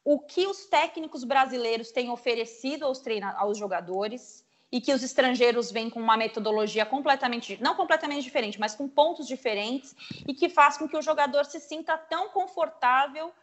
O que os técnicos brasileiros têm oferecido aos, treina aos jogadores e que os estrangeiros vêm com uma metodologia completamente, não completamente diferente, mas com pontos diferentes e que faz com que o jogador se sinta tão confortável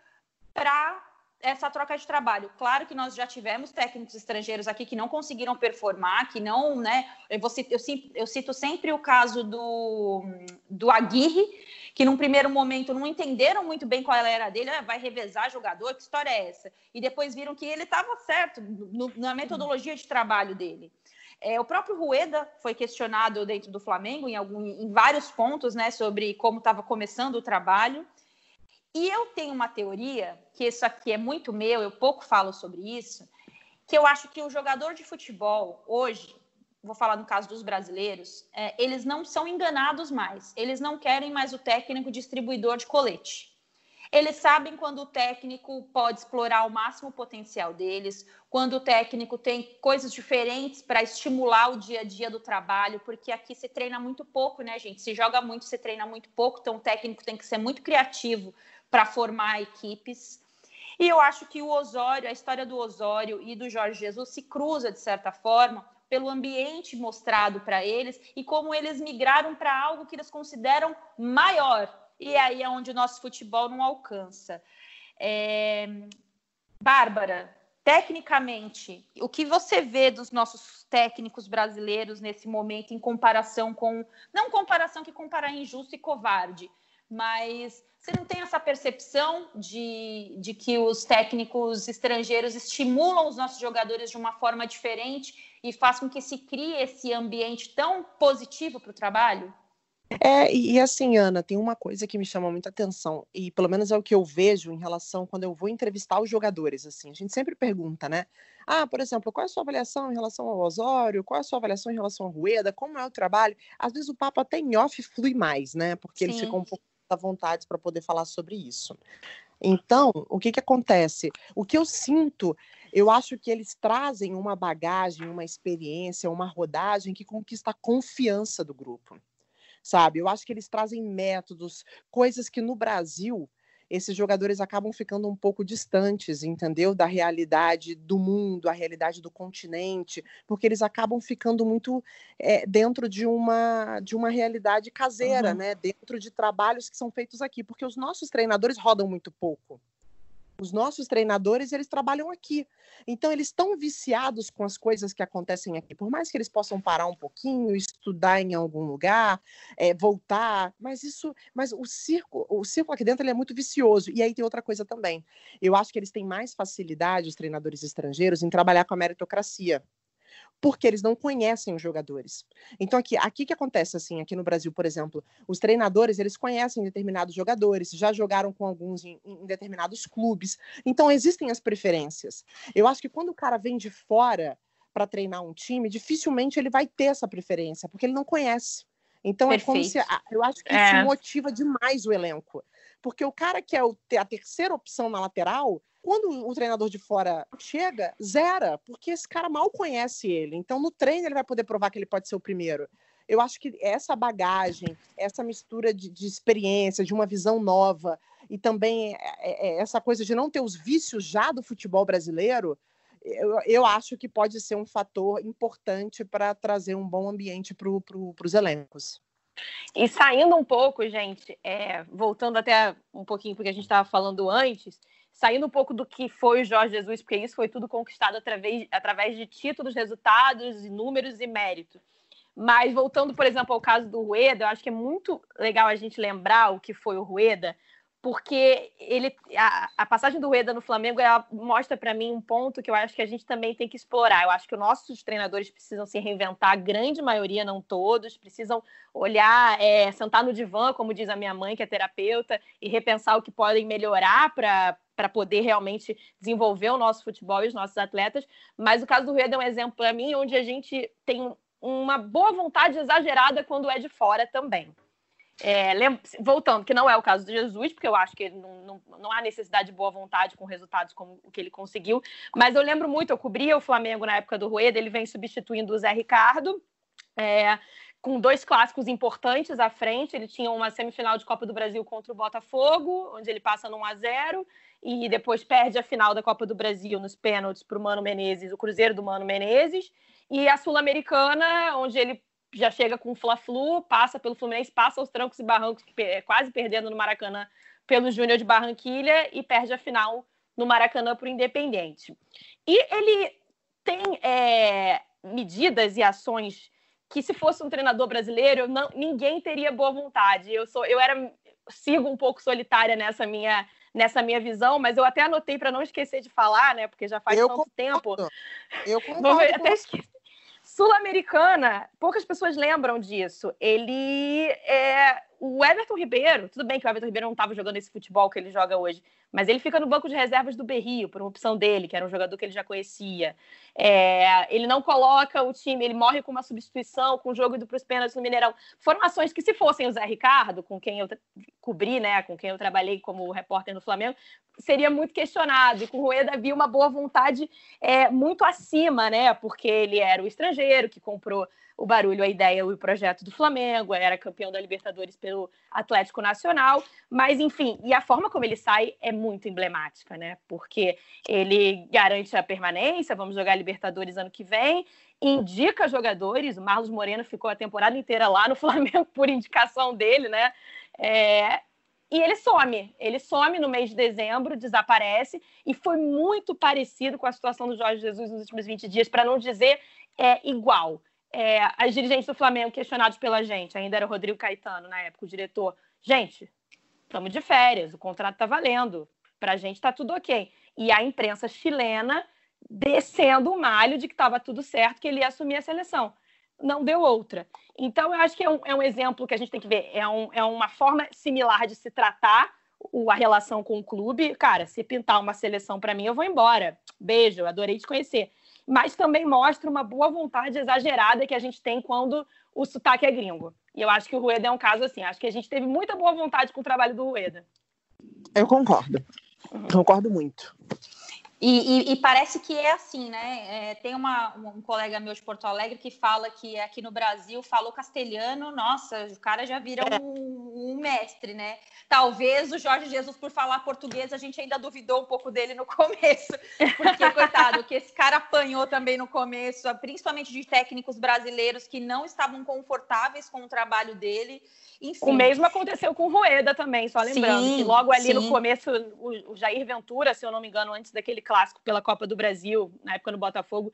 para essa troca de trabalho. Claro que nós já tivemos técnicos estrangeiros aqui que não conseguiram performar, que não, né? Eu, vou, eu, eu cito sempre o caso do, do Aguirre, que num primeiro momento não entenderam muito bem qual era dele, ah, vai revezar jogador, que história é essa? E depois viram que ele estava certo no, na metodologia de trabalho dele. É, o próprio Rueda foi questionado dentro do Flamengo em, algum, em vários pontos, né, sobre como estava começando o trabalho. E eu tenho uma teoria, que isso aqui é muito meu, eu pouco falo sobre isso, que eu acho que o jogador de futebol hoje, vou falar no caso dos brasileiros, é, eles não são enganados mais. Eles não querem mais o técnico distribuidor de colete. Eles sabem quando o técnico pode explorar o máximo potencial deles, quando o técnico tem coisas diferentes para estimular o dia a dia do trabalho, porque aqui se treina muito pouco, né, gente? Se joga muito, se treina muito pouco, então o técnico tem que ser muito criativo para formar equipes. E eu acho que o Osório, a história do Osório e do Jorge Jesus se cruza de certa forma, pelo ambiente mostrado para eles e como eles migraram para algo que eles consideram maior. E aí é onde o nosso futebol não alcança. É... Bárbara, tecnicamente, o que você vê dos nossos técnicos brasileiros nesse momento em comparação com. Não comparação que comparar injusto e covarde, mas você não tem essa percepção de, de que os técnicos estrangeiros estimulam os nossos jogadores de uma forma diferente e faz com que se crie esse ambiente tão positivo para o trabalho? É, e assim, Ana, tem uma coisa que me chama muita atenção, e pelo menos é o que eu vejo em relação quando eu vou entrevistar os jogadores, assim, a gente sempre pergunta, né? Ah, por exemplo, qual é a sua avaliação em relação ao Osório? Qual é a sua avaliação em relação ao Rueda? Como é o trabalho? Às vezes o papo até em off flui mais, né? Porque Sim. eles ficam um pouco à vontade para poder falar sobre isso. Então, o que que acontece? O que eu sinto eu acho que eles trazem uma bagagem, uma experiência, uma rodagem que conquista a confiança do grupo, sabe? Eu acho que eles trazem métodos, coisas que no Brasil esses jogadores acabam ficando um pouco distantes, entendeu? Da realidade do mundo, a realidade do continente, porque eles acabam ficando muito é, dentro de uma, de uma realidade caseira, uhum. né? Dentro de trabalhos que são feitos aqui, porque os nossos treinadores rodam muito pouco. Os nossos treinadores, eles trabalham aqui. Então, eles estão viciados com as coisas que acontecem aqui. Por mais que eles possam parar um pouquinho, estudar em algum lugar, é, voltar, mas isso, mas o circo, o circo aqui dentro é muito vicioso. E aí tem outra coisa também. Eu acho que eles têm mais facilidade, os treinadores estrangeiros, em trabalhar com a meritocracia porque eles não conhecem os jogadores. Então aqui, aqui que acontece assim, aqui no Brasil, por exemplo, os treinadores eles conhecem determinados jogadores, já jogaram com alguns em, em determinados clubes. Então existem as preferências. Eu acho que quando o cara vem de fora para treinar um time, dificilmente ele vai ter essa preferência, porque ele não conhece. Então Perfeito. é como se eu acho que é. isso motiva demais o elenco. Porque o cara que é a terceira opção na lateral, quando o treinador de fora chega, zera, porque esse cara mal conhece ele. Então, no treino, ele vai poder provar que ele pode ser o primeiro. eu acho que essa bagagem, essa mistura de, de experiência, de uma visão nova, e também é, é, é, essa coisa de não ter os vícios já do futebol brasileiro, eu, eu acho que pode ser um fator importante para trazer um bom ambiente para pro, os elencos. E saindo um pouco, gente, é, voltando até um pouquinho porque a gente estava falando antes, saindo um pouco do que foi o Jorge Jesus, porque isso foi tudo conquistado através, através de títulos, resultados, números e mérito. Mas voltando, por exemplo, ao caso do Rueda, eu acho que é muito legal a gente lembrar o que foi o Rueda, porque ele a, a, passagem do Rueda no Flamengo ela mostra para mim um ponto que eu acho que a gente também tem que explorar. Eu acho que os nossos treinadores precisam se reinventar, a grande maioria, não todos, precisam olhar, é, sentar no divã, como diz a minha mãe, que é terapeuta, e repensar o que podem melhorar para poder realmente desenvolver o nosso futebol e os nossos atletas. Mas o caso do Rueda é um exemplo para mim onde a gente tem uma boa vontade exagerada quando é de fora também. É, voltando, que não é o caso de Jesus, porque eu acho que não, não, não, há necessidade de boa vontade com resultados como o que ele conseguiu. Mas eu lembro muito, eu cobria o Flamengo na época do Rueda, ele vem substituindo o Zé Ricardo. É, com dois clássicos importantes à frente. Ele tinha uma semifinal de Copa do Brasil contra o Botafogo, onde ele passa no 1 a 0 e depois perde a final da Copa do Brasil nos pênaltis para o Mano Menezes, o Cruzeiro do Mano Menezes, e a Sul-Americana, onde ele já chega com o Fla-Flu, passa pelo Fluminense, passa os trancos e barrancos, quase perdendo no Maracanã pelo Júnior de Barranquilha e perde a final no Maracanã para o Independente. E ele tem é, medidas e ações que, se fosse um treinador brasileiro, não, ninguém teria boa vontade. Eu sou, eu era sigo um pouco solitária nessa minha nessa minha visão, mas eu até anotei para não esquecer de falar, né? Porque já faz eu tanto concordo. tempo. Eu concordo. até esqueci. Sul-Americana, poucas pessoas lembram disso. Ele é o Everton Ribeiro, tudo bem que o Everton Ribeiro não estava jogando esse futebol que ele joga hoje, mas ele fica no banco de reservas do Berrio, por uma opção dele, que era um jogador que ele já conhecia. É, ele não coloca o time, ele morre com uma substituição, com o jogo indo para os pênaltis no Mineirão. Formações que, se fossem o Zé Ricardo, com quem eu cobri, né, com quem eu trabalhei como repórter no Flamengo, seria muito questionado. E com o Rueda havia uma boa vontade é, muito acima, né, porque ele era o estrangeiro que comprou o barulho, a ideia, o projeto do Flamengo, era campeão da Libertadores pelo Atlético Nacional, mas enfim, e a forma como ele sai é muito emblemática, né? Porque ele garante a permanência, vamos jogar Libertadores ano que vem, indica jogadores, o Marlos Moreno ficou a temporada inteira lá no Flamengo por indicação dele, né? É, e ele some, ele some no mês de dezembro, desaparece, e foi muito parecido com a situação do Jorge Jesus nos últimos 20 dias, para não dizer é, igual é, as dirigentes do Flamengo questionados pela gente, ainda era o Rodrigo Caetano na época, o diretor. Gente, estamos de férias, o contrato está valendo, para a gente está tudo ok. E a imprensa chilena descendo o malho de que estava tudo certo, que ele ia assumir a seleção. Não deu outra. Então, eu acho que é um, é um exemplo que a gente tem que ver. É, um, é uma forma similar de se tratar o, a relação com o clube. Cara, se pintar uma seleção para mim, eu vou embora. Beijo, adorei te conhecer mas também mostra uma boa vontade exagerada que a gente tem quando o sotaque é gringo. E eu acho que o Rueda é um caso assim. Acho que a gente teve muita boa vontade com o trabalho do Rueda. Eu concordo. Uhum. Concordo muito. E, e, e, parece que é assim, né? É, tem uma, um colega meu de Porto Alegre que fala que aqui no Brasil falou castelhano, nossa, o cara já vira é. um, um, mestre, né? Talvez o Jorge Jesus, por falar português, a gente ainda duvidou um pouco dele no começo, porque, coitado, que esse cara apanhou também no começo, principalmente de técnicos brasileiros que não estavam confortáveis com o trabalho dele. Enfim. O mesmo aconteceu com o Rueda também, só lembrando sim, que logo ali sim. no começo, o, o Jair Ventura, se eu não me engano, antes daquele clássico pela Copa do Brasil, na época no Botafogo,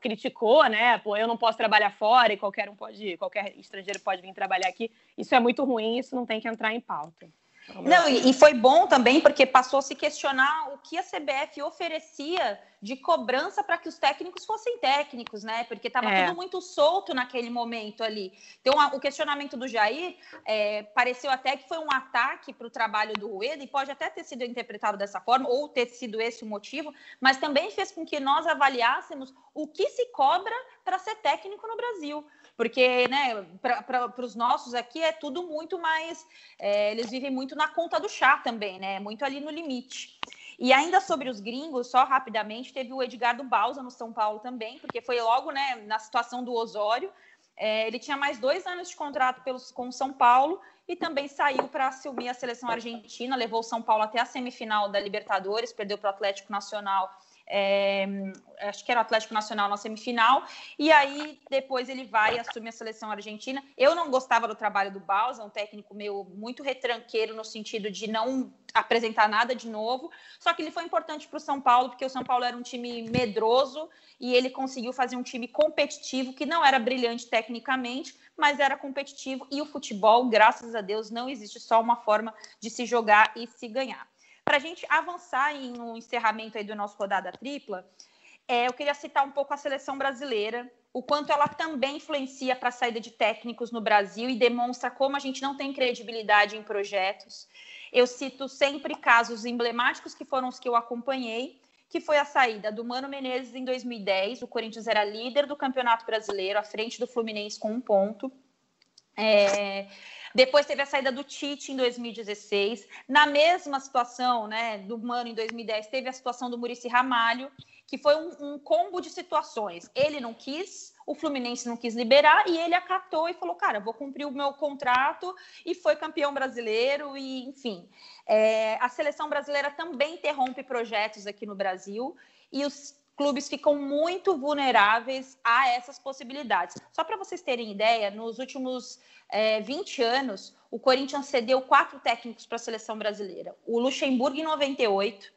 criticou, né? Pô, eu não posso trabalhar fora e qualquer um pode, qualquer estrangeiro pode vir trabalhar aqui. Isso é muito ruim, isso não tem que entrar em pauta. Não, e, foi bom também porque passou a se questionar o que a CBF oferecia de cobrança para que os técnicos fossem técnicos, né? Porque estava é. tudo muito solto naquele momento ali. Então, a, o questionamento do Jair é, pareceu até que foi um ataque para o trabalho do Rueda, e pode até ter sido interpretado dessa forma, ou ter sido esse o motivo, mas também fez com que nós avaliássemos o que se cobra para ser técnico no Brasil porque né, para os nossos aqui é tudo muito mais. É, eles vivem muito na conta do chá também, né? Muito ali no limite. E ainda sobre os gringos, só rapidamente, teve o Edgardo Balsa no São Paulo também, porque foi logo né, na situação do Osório. É, ele tinha mais dois anos de contrato pelos, com o São Paulo e também saiu para assumir a seleção argentina, levou o São Paulo até a semifinal da Libertadores, perdeu para o Atlético Nacional é, acho que era o Atlético Nacional na semifinal, e aí depois ele vai e assume a seleção argentina. Eu não gostava do trabalho do Balsa, um técnico meu muito retranqueiro no sentido de não apresentar nada de novo, só que ele foi importante para o São Paulo, porque o São Paulo era um time medroso e ele conseguiu fazer um time competitivo, que não era brilhante tecnicamente, mas era competitivo, e o futebol, graças a Deus, não existe só uma forma de se jogar e se ganhar. Para a gente avançar em, no encerramento aí do nosso rodada tripla, é, eu queria citar um pouco a seleção brasileira, o quanto ela também influencia para a saída de técnicos no Brasil e demonstra como a gente não tem credibilidade em projetos. Eu cito sempre casos emblemáticos que foram os que eu acompanhei, que foi a saída do Mano Menezes em 2010. O Corinthians era líder do Campeonato Brasileiro, à frente do Fluminense com um ponto. É, depois teve a saída do Tite em 2016. Na mesma situação, né, do Mano em 2010, teve a situação do Murici Ramalho, que foi um, um, combo de situações. Ele não quis, o Fluminense não quis liberar e ele acatou e falou: "Cara, vou cumprir o meu contrato" e foi campeão brasileiro e, enfim, é, a seleção brasileira também interrompe projetos aqui no Brasil e os clubes ficam muito vulneráveis a essas possibilidades. Só para vocês terem ideia, nos últimos é, 20 anos, o Corinthians cedeu quatro técnicos para a seleção brasileira: o Luxemburgo em 98,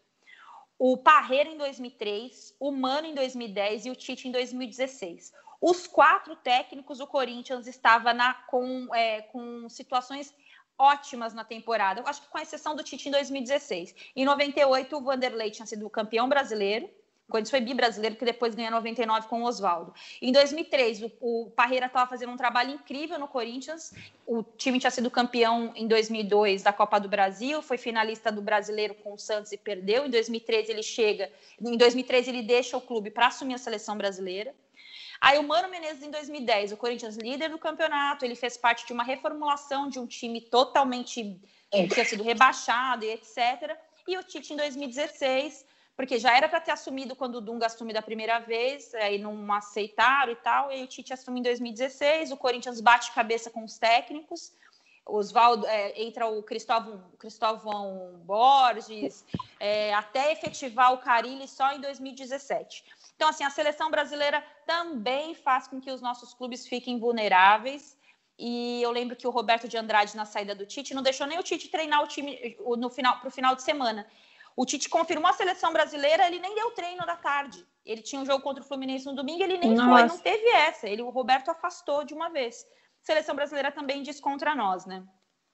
o Parreira em 2003, o Mano em 2010 e o Tite em 2016. Os quatro técnicos, o Corinthians estava na, com, é, com situações ótimas na temporada. Acho que com exceção do Tite em 2016. Em 98, o Vanderlei tinha sido campeão brasileiro quando foi bi-brasileiro, que depois ganha 99 com o Oswaldo. Em 2003, o, o Parreira estava fazendo um trabalho incrível no Corinthians. O time tinha sido campeão em 2002 da Copa do Brasil, foi finalista do Brasileiro com o Santos e perdeu. Em 2013 ele chega, em 2013 ele deixa o clube para assumir a seleção brasileira. Aí o Mano Menezes em 2010, o Corinthians líder do campeonato, ele fez parte de uma reformulação de um time totalmente que tinha sido rebaixado e etc. E o Tite em 2016 porque já era para ter assumido quando o Dunga assumiu da primeira vez, aí não aceitaram e tal, e o Tite assume em 2016, o Corinthians bate cabeça com os técnicos, Osvaldo, é, entra o Cristóvão, Cristóvão Borges, é, até efetivar o Carilli só em 2017. Então, assim, a seleção brasileira também faz com que os nossos clubes fiquem vulneráveis. E eu lembro que o Roberto de Andrade, na saída do Tite, não deixou nem o Tite treinar o time no final, para o final de semana. O Tite confirmou a seleção brasileira, ele nem deu treino da tarde. Ele tinha um jogo contra o Fluminense no domingo, ele nem Nossa. foi, não teve essa. Ele, o Roberto afastou de uma vez. A seleção brasileira também diz contra nós, né?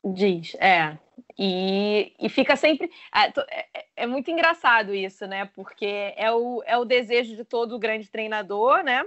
Diz, é. E, e fica sempre. É, é, é, muito engraçado isso, né? Porque é o, é o desejo de todo grande treinador, né?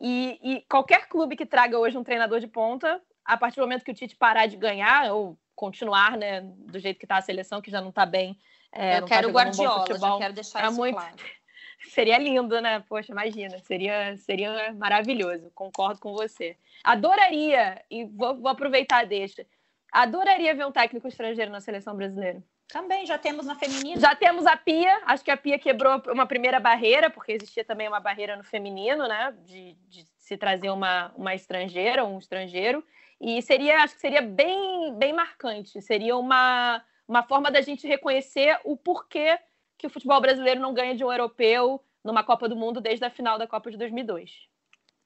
E, e qualquer clube que traga hoje um treinador de ponta, a partir do momento que o Tite parar de ganhar, ou continuar, né, do jeito que está a seleção, que já não está bem é, eu quero tá Guardiola, já quero deixar é isso muito... claro. Seria lindo, né? Poxa, imagina, seria, seria maravilhoso. Concordo com você. Adoraria, e vou, vou aproveitar deixa, adoraria ver um técnico estrangeiro na seleção brasileira. Também, já temos na feminina. Já temos a Pia, acho que a Pia quebrou uma primeira barreira, porque existia também uma barreira no feminino, né? De, de se trazer uma, uma estrangeira, um estrangeiro. E seria, acho que seria bem, bem marcante. Seria uma uma forma da gente reconhecer o porquê que o futebol brasileiro não ganha de um europeu numa Copa do Mundo desde a final da Copa de 2002.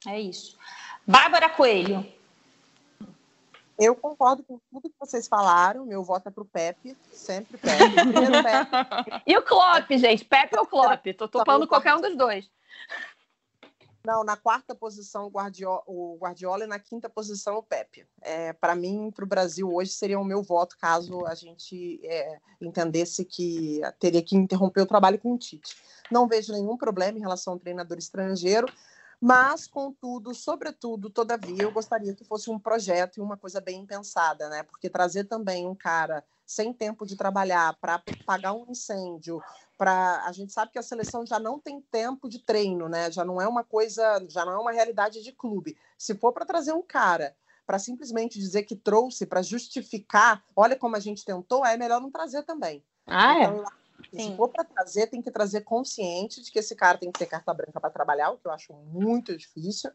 É isso. Bárbara Coelho. Eu concordo com tudo que vocês falaram. Meu voto é para o Pepe, sempre Pepe. Primeiro Pepe. E o Klopp, gente? Pepe ou Klopp? Tô topando qualquer um dos dois. Não, na quarta posição o Guardiola, o Guardiola e na quinta posição o Pepe. É, para mim, para o Brasil hoje seria o meu voto caso a gente é, entendesse que teria que interromper o trabalho com o Tite. Não vejo nenhum problema em relação ao treinador estrangeiro, mas, contudo, sobretudo, todavia, eu gostaria que fosse um projeto e uma coisa bem pensada, né? Porque trazer também um cara sem tempo de trabalhar para pagar um incêndio, para a gente sabe que a seleção já não tem tempo de treino, né? Já não é uma coisa, já não é uma realidade de clube. Se for para trazer um cara para simplesmente dizer que trouxe para justificar, olha como a gente tentou, é melhor não trazer também. Ah, é? então, é? Se for para trazer, tem que trazer consciente de que esse cara tem que ter carta branca para trabalhar, o que eu acho muito difícil.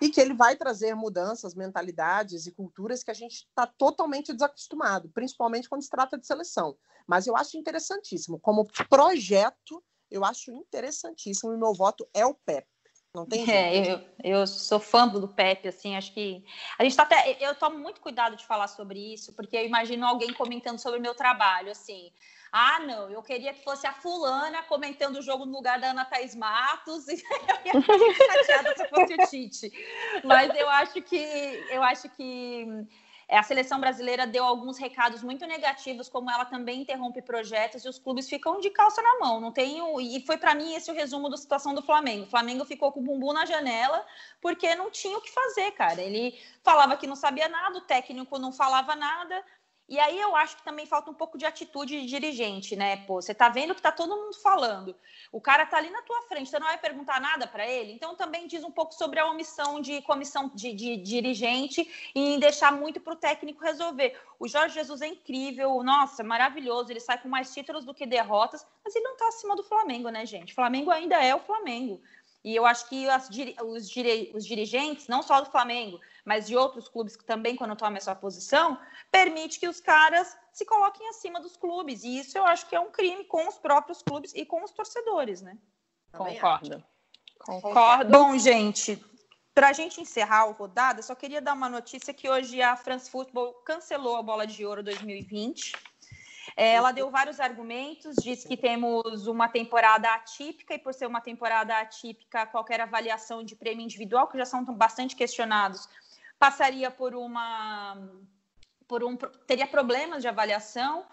E que ele vai trazer mudanças, mentalidades e culturas que a gente está totalmente desacostumado, principalmente quando se trata de seleção. Mas eu acho interessantíssimo. Como projeto, eu acho interessantíssimo e meu voto é o Pepe. Não tem é, eu, eu sou fã do Pepe, assim, acho que. A gente tá até. Eu tomo muito cuidado de falar sobre isso, porque eu imagino alguém comentando sobre o meu trabalho, assim. Ah, não, eu queria que fosse a fulana comentando o jogo no lugar da Ana Thaís Matos, e eu ia ficar chateada se fosse o Tite. Mas eu acho que eu acho que a seleção brasileira deu alguns recados muito negativos, como ela também interrompe projetos e os clubes ficam de calça na mão. Não tenho e foi para mim esse o resumo da situação do Flamengo. O Flamengo ficou com o bumbum na janela porque não tinha o que fazer, cara. Ele falava que não sabia nada, o técnico não falava nada. E aí eu acho que também falta um pouco de atitude de dirigente, né? Pô, você tá vendo que tá todo mundo falando. O cara tá ali na tua frente, você não vai perguntar nada para ele. Então também diz um pouco sobre a omissão de comissão de, de dirigente e deixar muito para o técnico resolver. O Jorge Jesus é incrível, nossa, maravilhoso. Ele sai com mais títulos do que derrotas, mas ele não tá acima do Flamengo, né, gente? O Flamengo ainda é o Flamengo. E eu acho que as, os, os, dirigentes, não só do Flamengo, mas de outros clubes que também, quando tomam essa posição, permite que os caras se coloquem acima dos clubes. E isso eu acho que é um crime com os próprios clubes e com os torcedores, né? Concordo. Concordo. Bom, gente, para a gente encerrar a rodada, só queria dar uma notícia que hoje a France Football cancelou a Bola de Ouro 2020. É, ela deu vários argumentos, disse que temos uma temporada atípica e por ser uma temporada atípica, qualquer avaliação de prêmio individual, que já são bastante questionados, passaria por uma por um teria problemas de avaliação.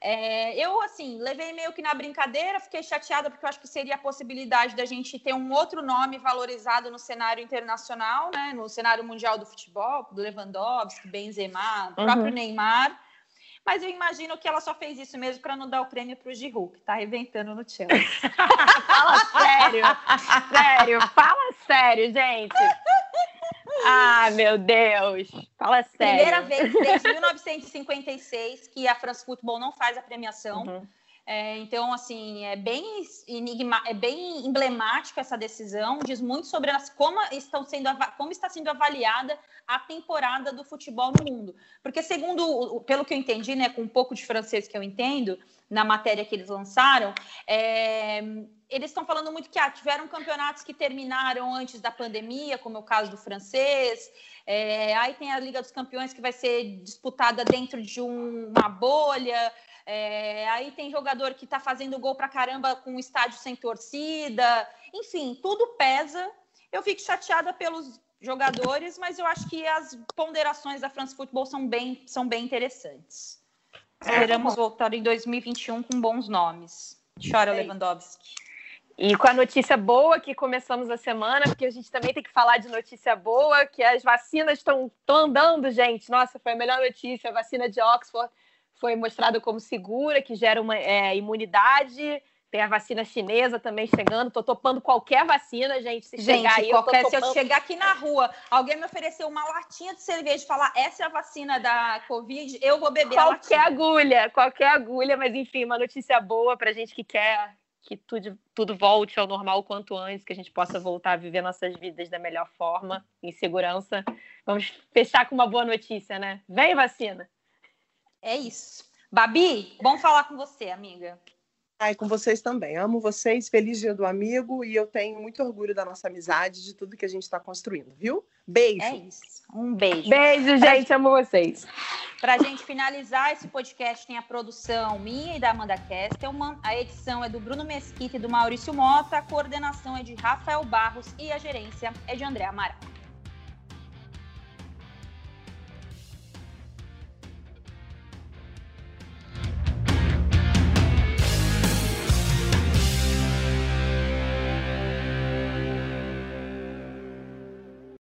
É, eu assim levei meio que na brincadeira, fiquei chateada porque eu acho que seria a possibilidade da gente ter um outro nome valorizado no cenário internacional, né, no cenário mundial do futebol, do Lewandowski, Benzema, uhum. próprio Neymar. Mas eu imagino que ela só fez isso mesmo para não dar o prêmio para o Giroud, que está arrebentando no Chelsea. fala sério, sério, fala sério, gente. Ah, meu Deus, fala sério. Primeira vez desde 1956 que a France Football não faz a premiação. Uhum. É, então, assim, é bem enigma, é bem emblemática essa decisão, diz muito sobre as, como, estão sendo, como está sendo avaliada a temporada do futebol no mundo. Porque, segundo, pelo que eu entendi, né, com um pouco de francês que eu entendo, na matéria que eles lançaram, é, eles estão falando muito que ah, tiveram campeonatos que terminaram antes da pandemia, como é o caso do francês. É, aí tem a Liga dos Campeões que vai ser disputada dentro de um, uma bolha. É, aí tem jogador que está fazendo gol para caramba com o estádio sem torcida. Enfim, tudo pesa. Eu fico chateada pelos jogadores, mas eu acho que as ponderações da France Football são bem, são bem interessantes. Esperamos é, voltar em 2021 com bons nomes. Chora, é. Lewandowski. E com a notícia boa que começamos a semana, porque a gente também tem que falar de notícia boa, que as vacinas estão andando, gente. Nossa, foi a melhor notícia. A vacina de Oxford foi mostrado como segura, que gera uma é, imunidade. Tem a vacina chinesa também chegando. Tô topando qualquer vacina, gente. Se gente, chegar aí, qualquer, eu se eu chegar aqui na rua, alguém me oferecer uma latinha de cerveja e falar essa é a vacina da Covid, eu vou beber qualquer agulha, qualquer agulha, mas enfim, uma notícia boa pra gente que quer que tudo, tudo volte ao normal o quanto antes, que a gente possa voltar a viver nossas vidas da melhor forma, em segurança. Vamos fechar com uma boa notícia, né? Vem vacina! É isso. Babi, bom falar com você, amiga. Ai, com vocês também. Amo vocês, feliz dia do amigo e eu tenho muito orgulho da nossa amizade, de tudo que a gente está construindo, viu? Beijo. É isso. Um beijo. Beijo, gente. Amo vocês. Para a gente finalizar, esse podcast tem a produção minha e da Amanda Kestelman, a edição é do Bruno Mesquita e do Maurício Mota, a coordenação é de Rafael Barros e a gerência é de André Amaral.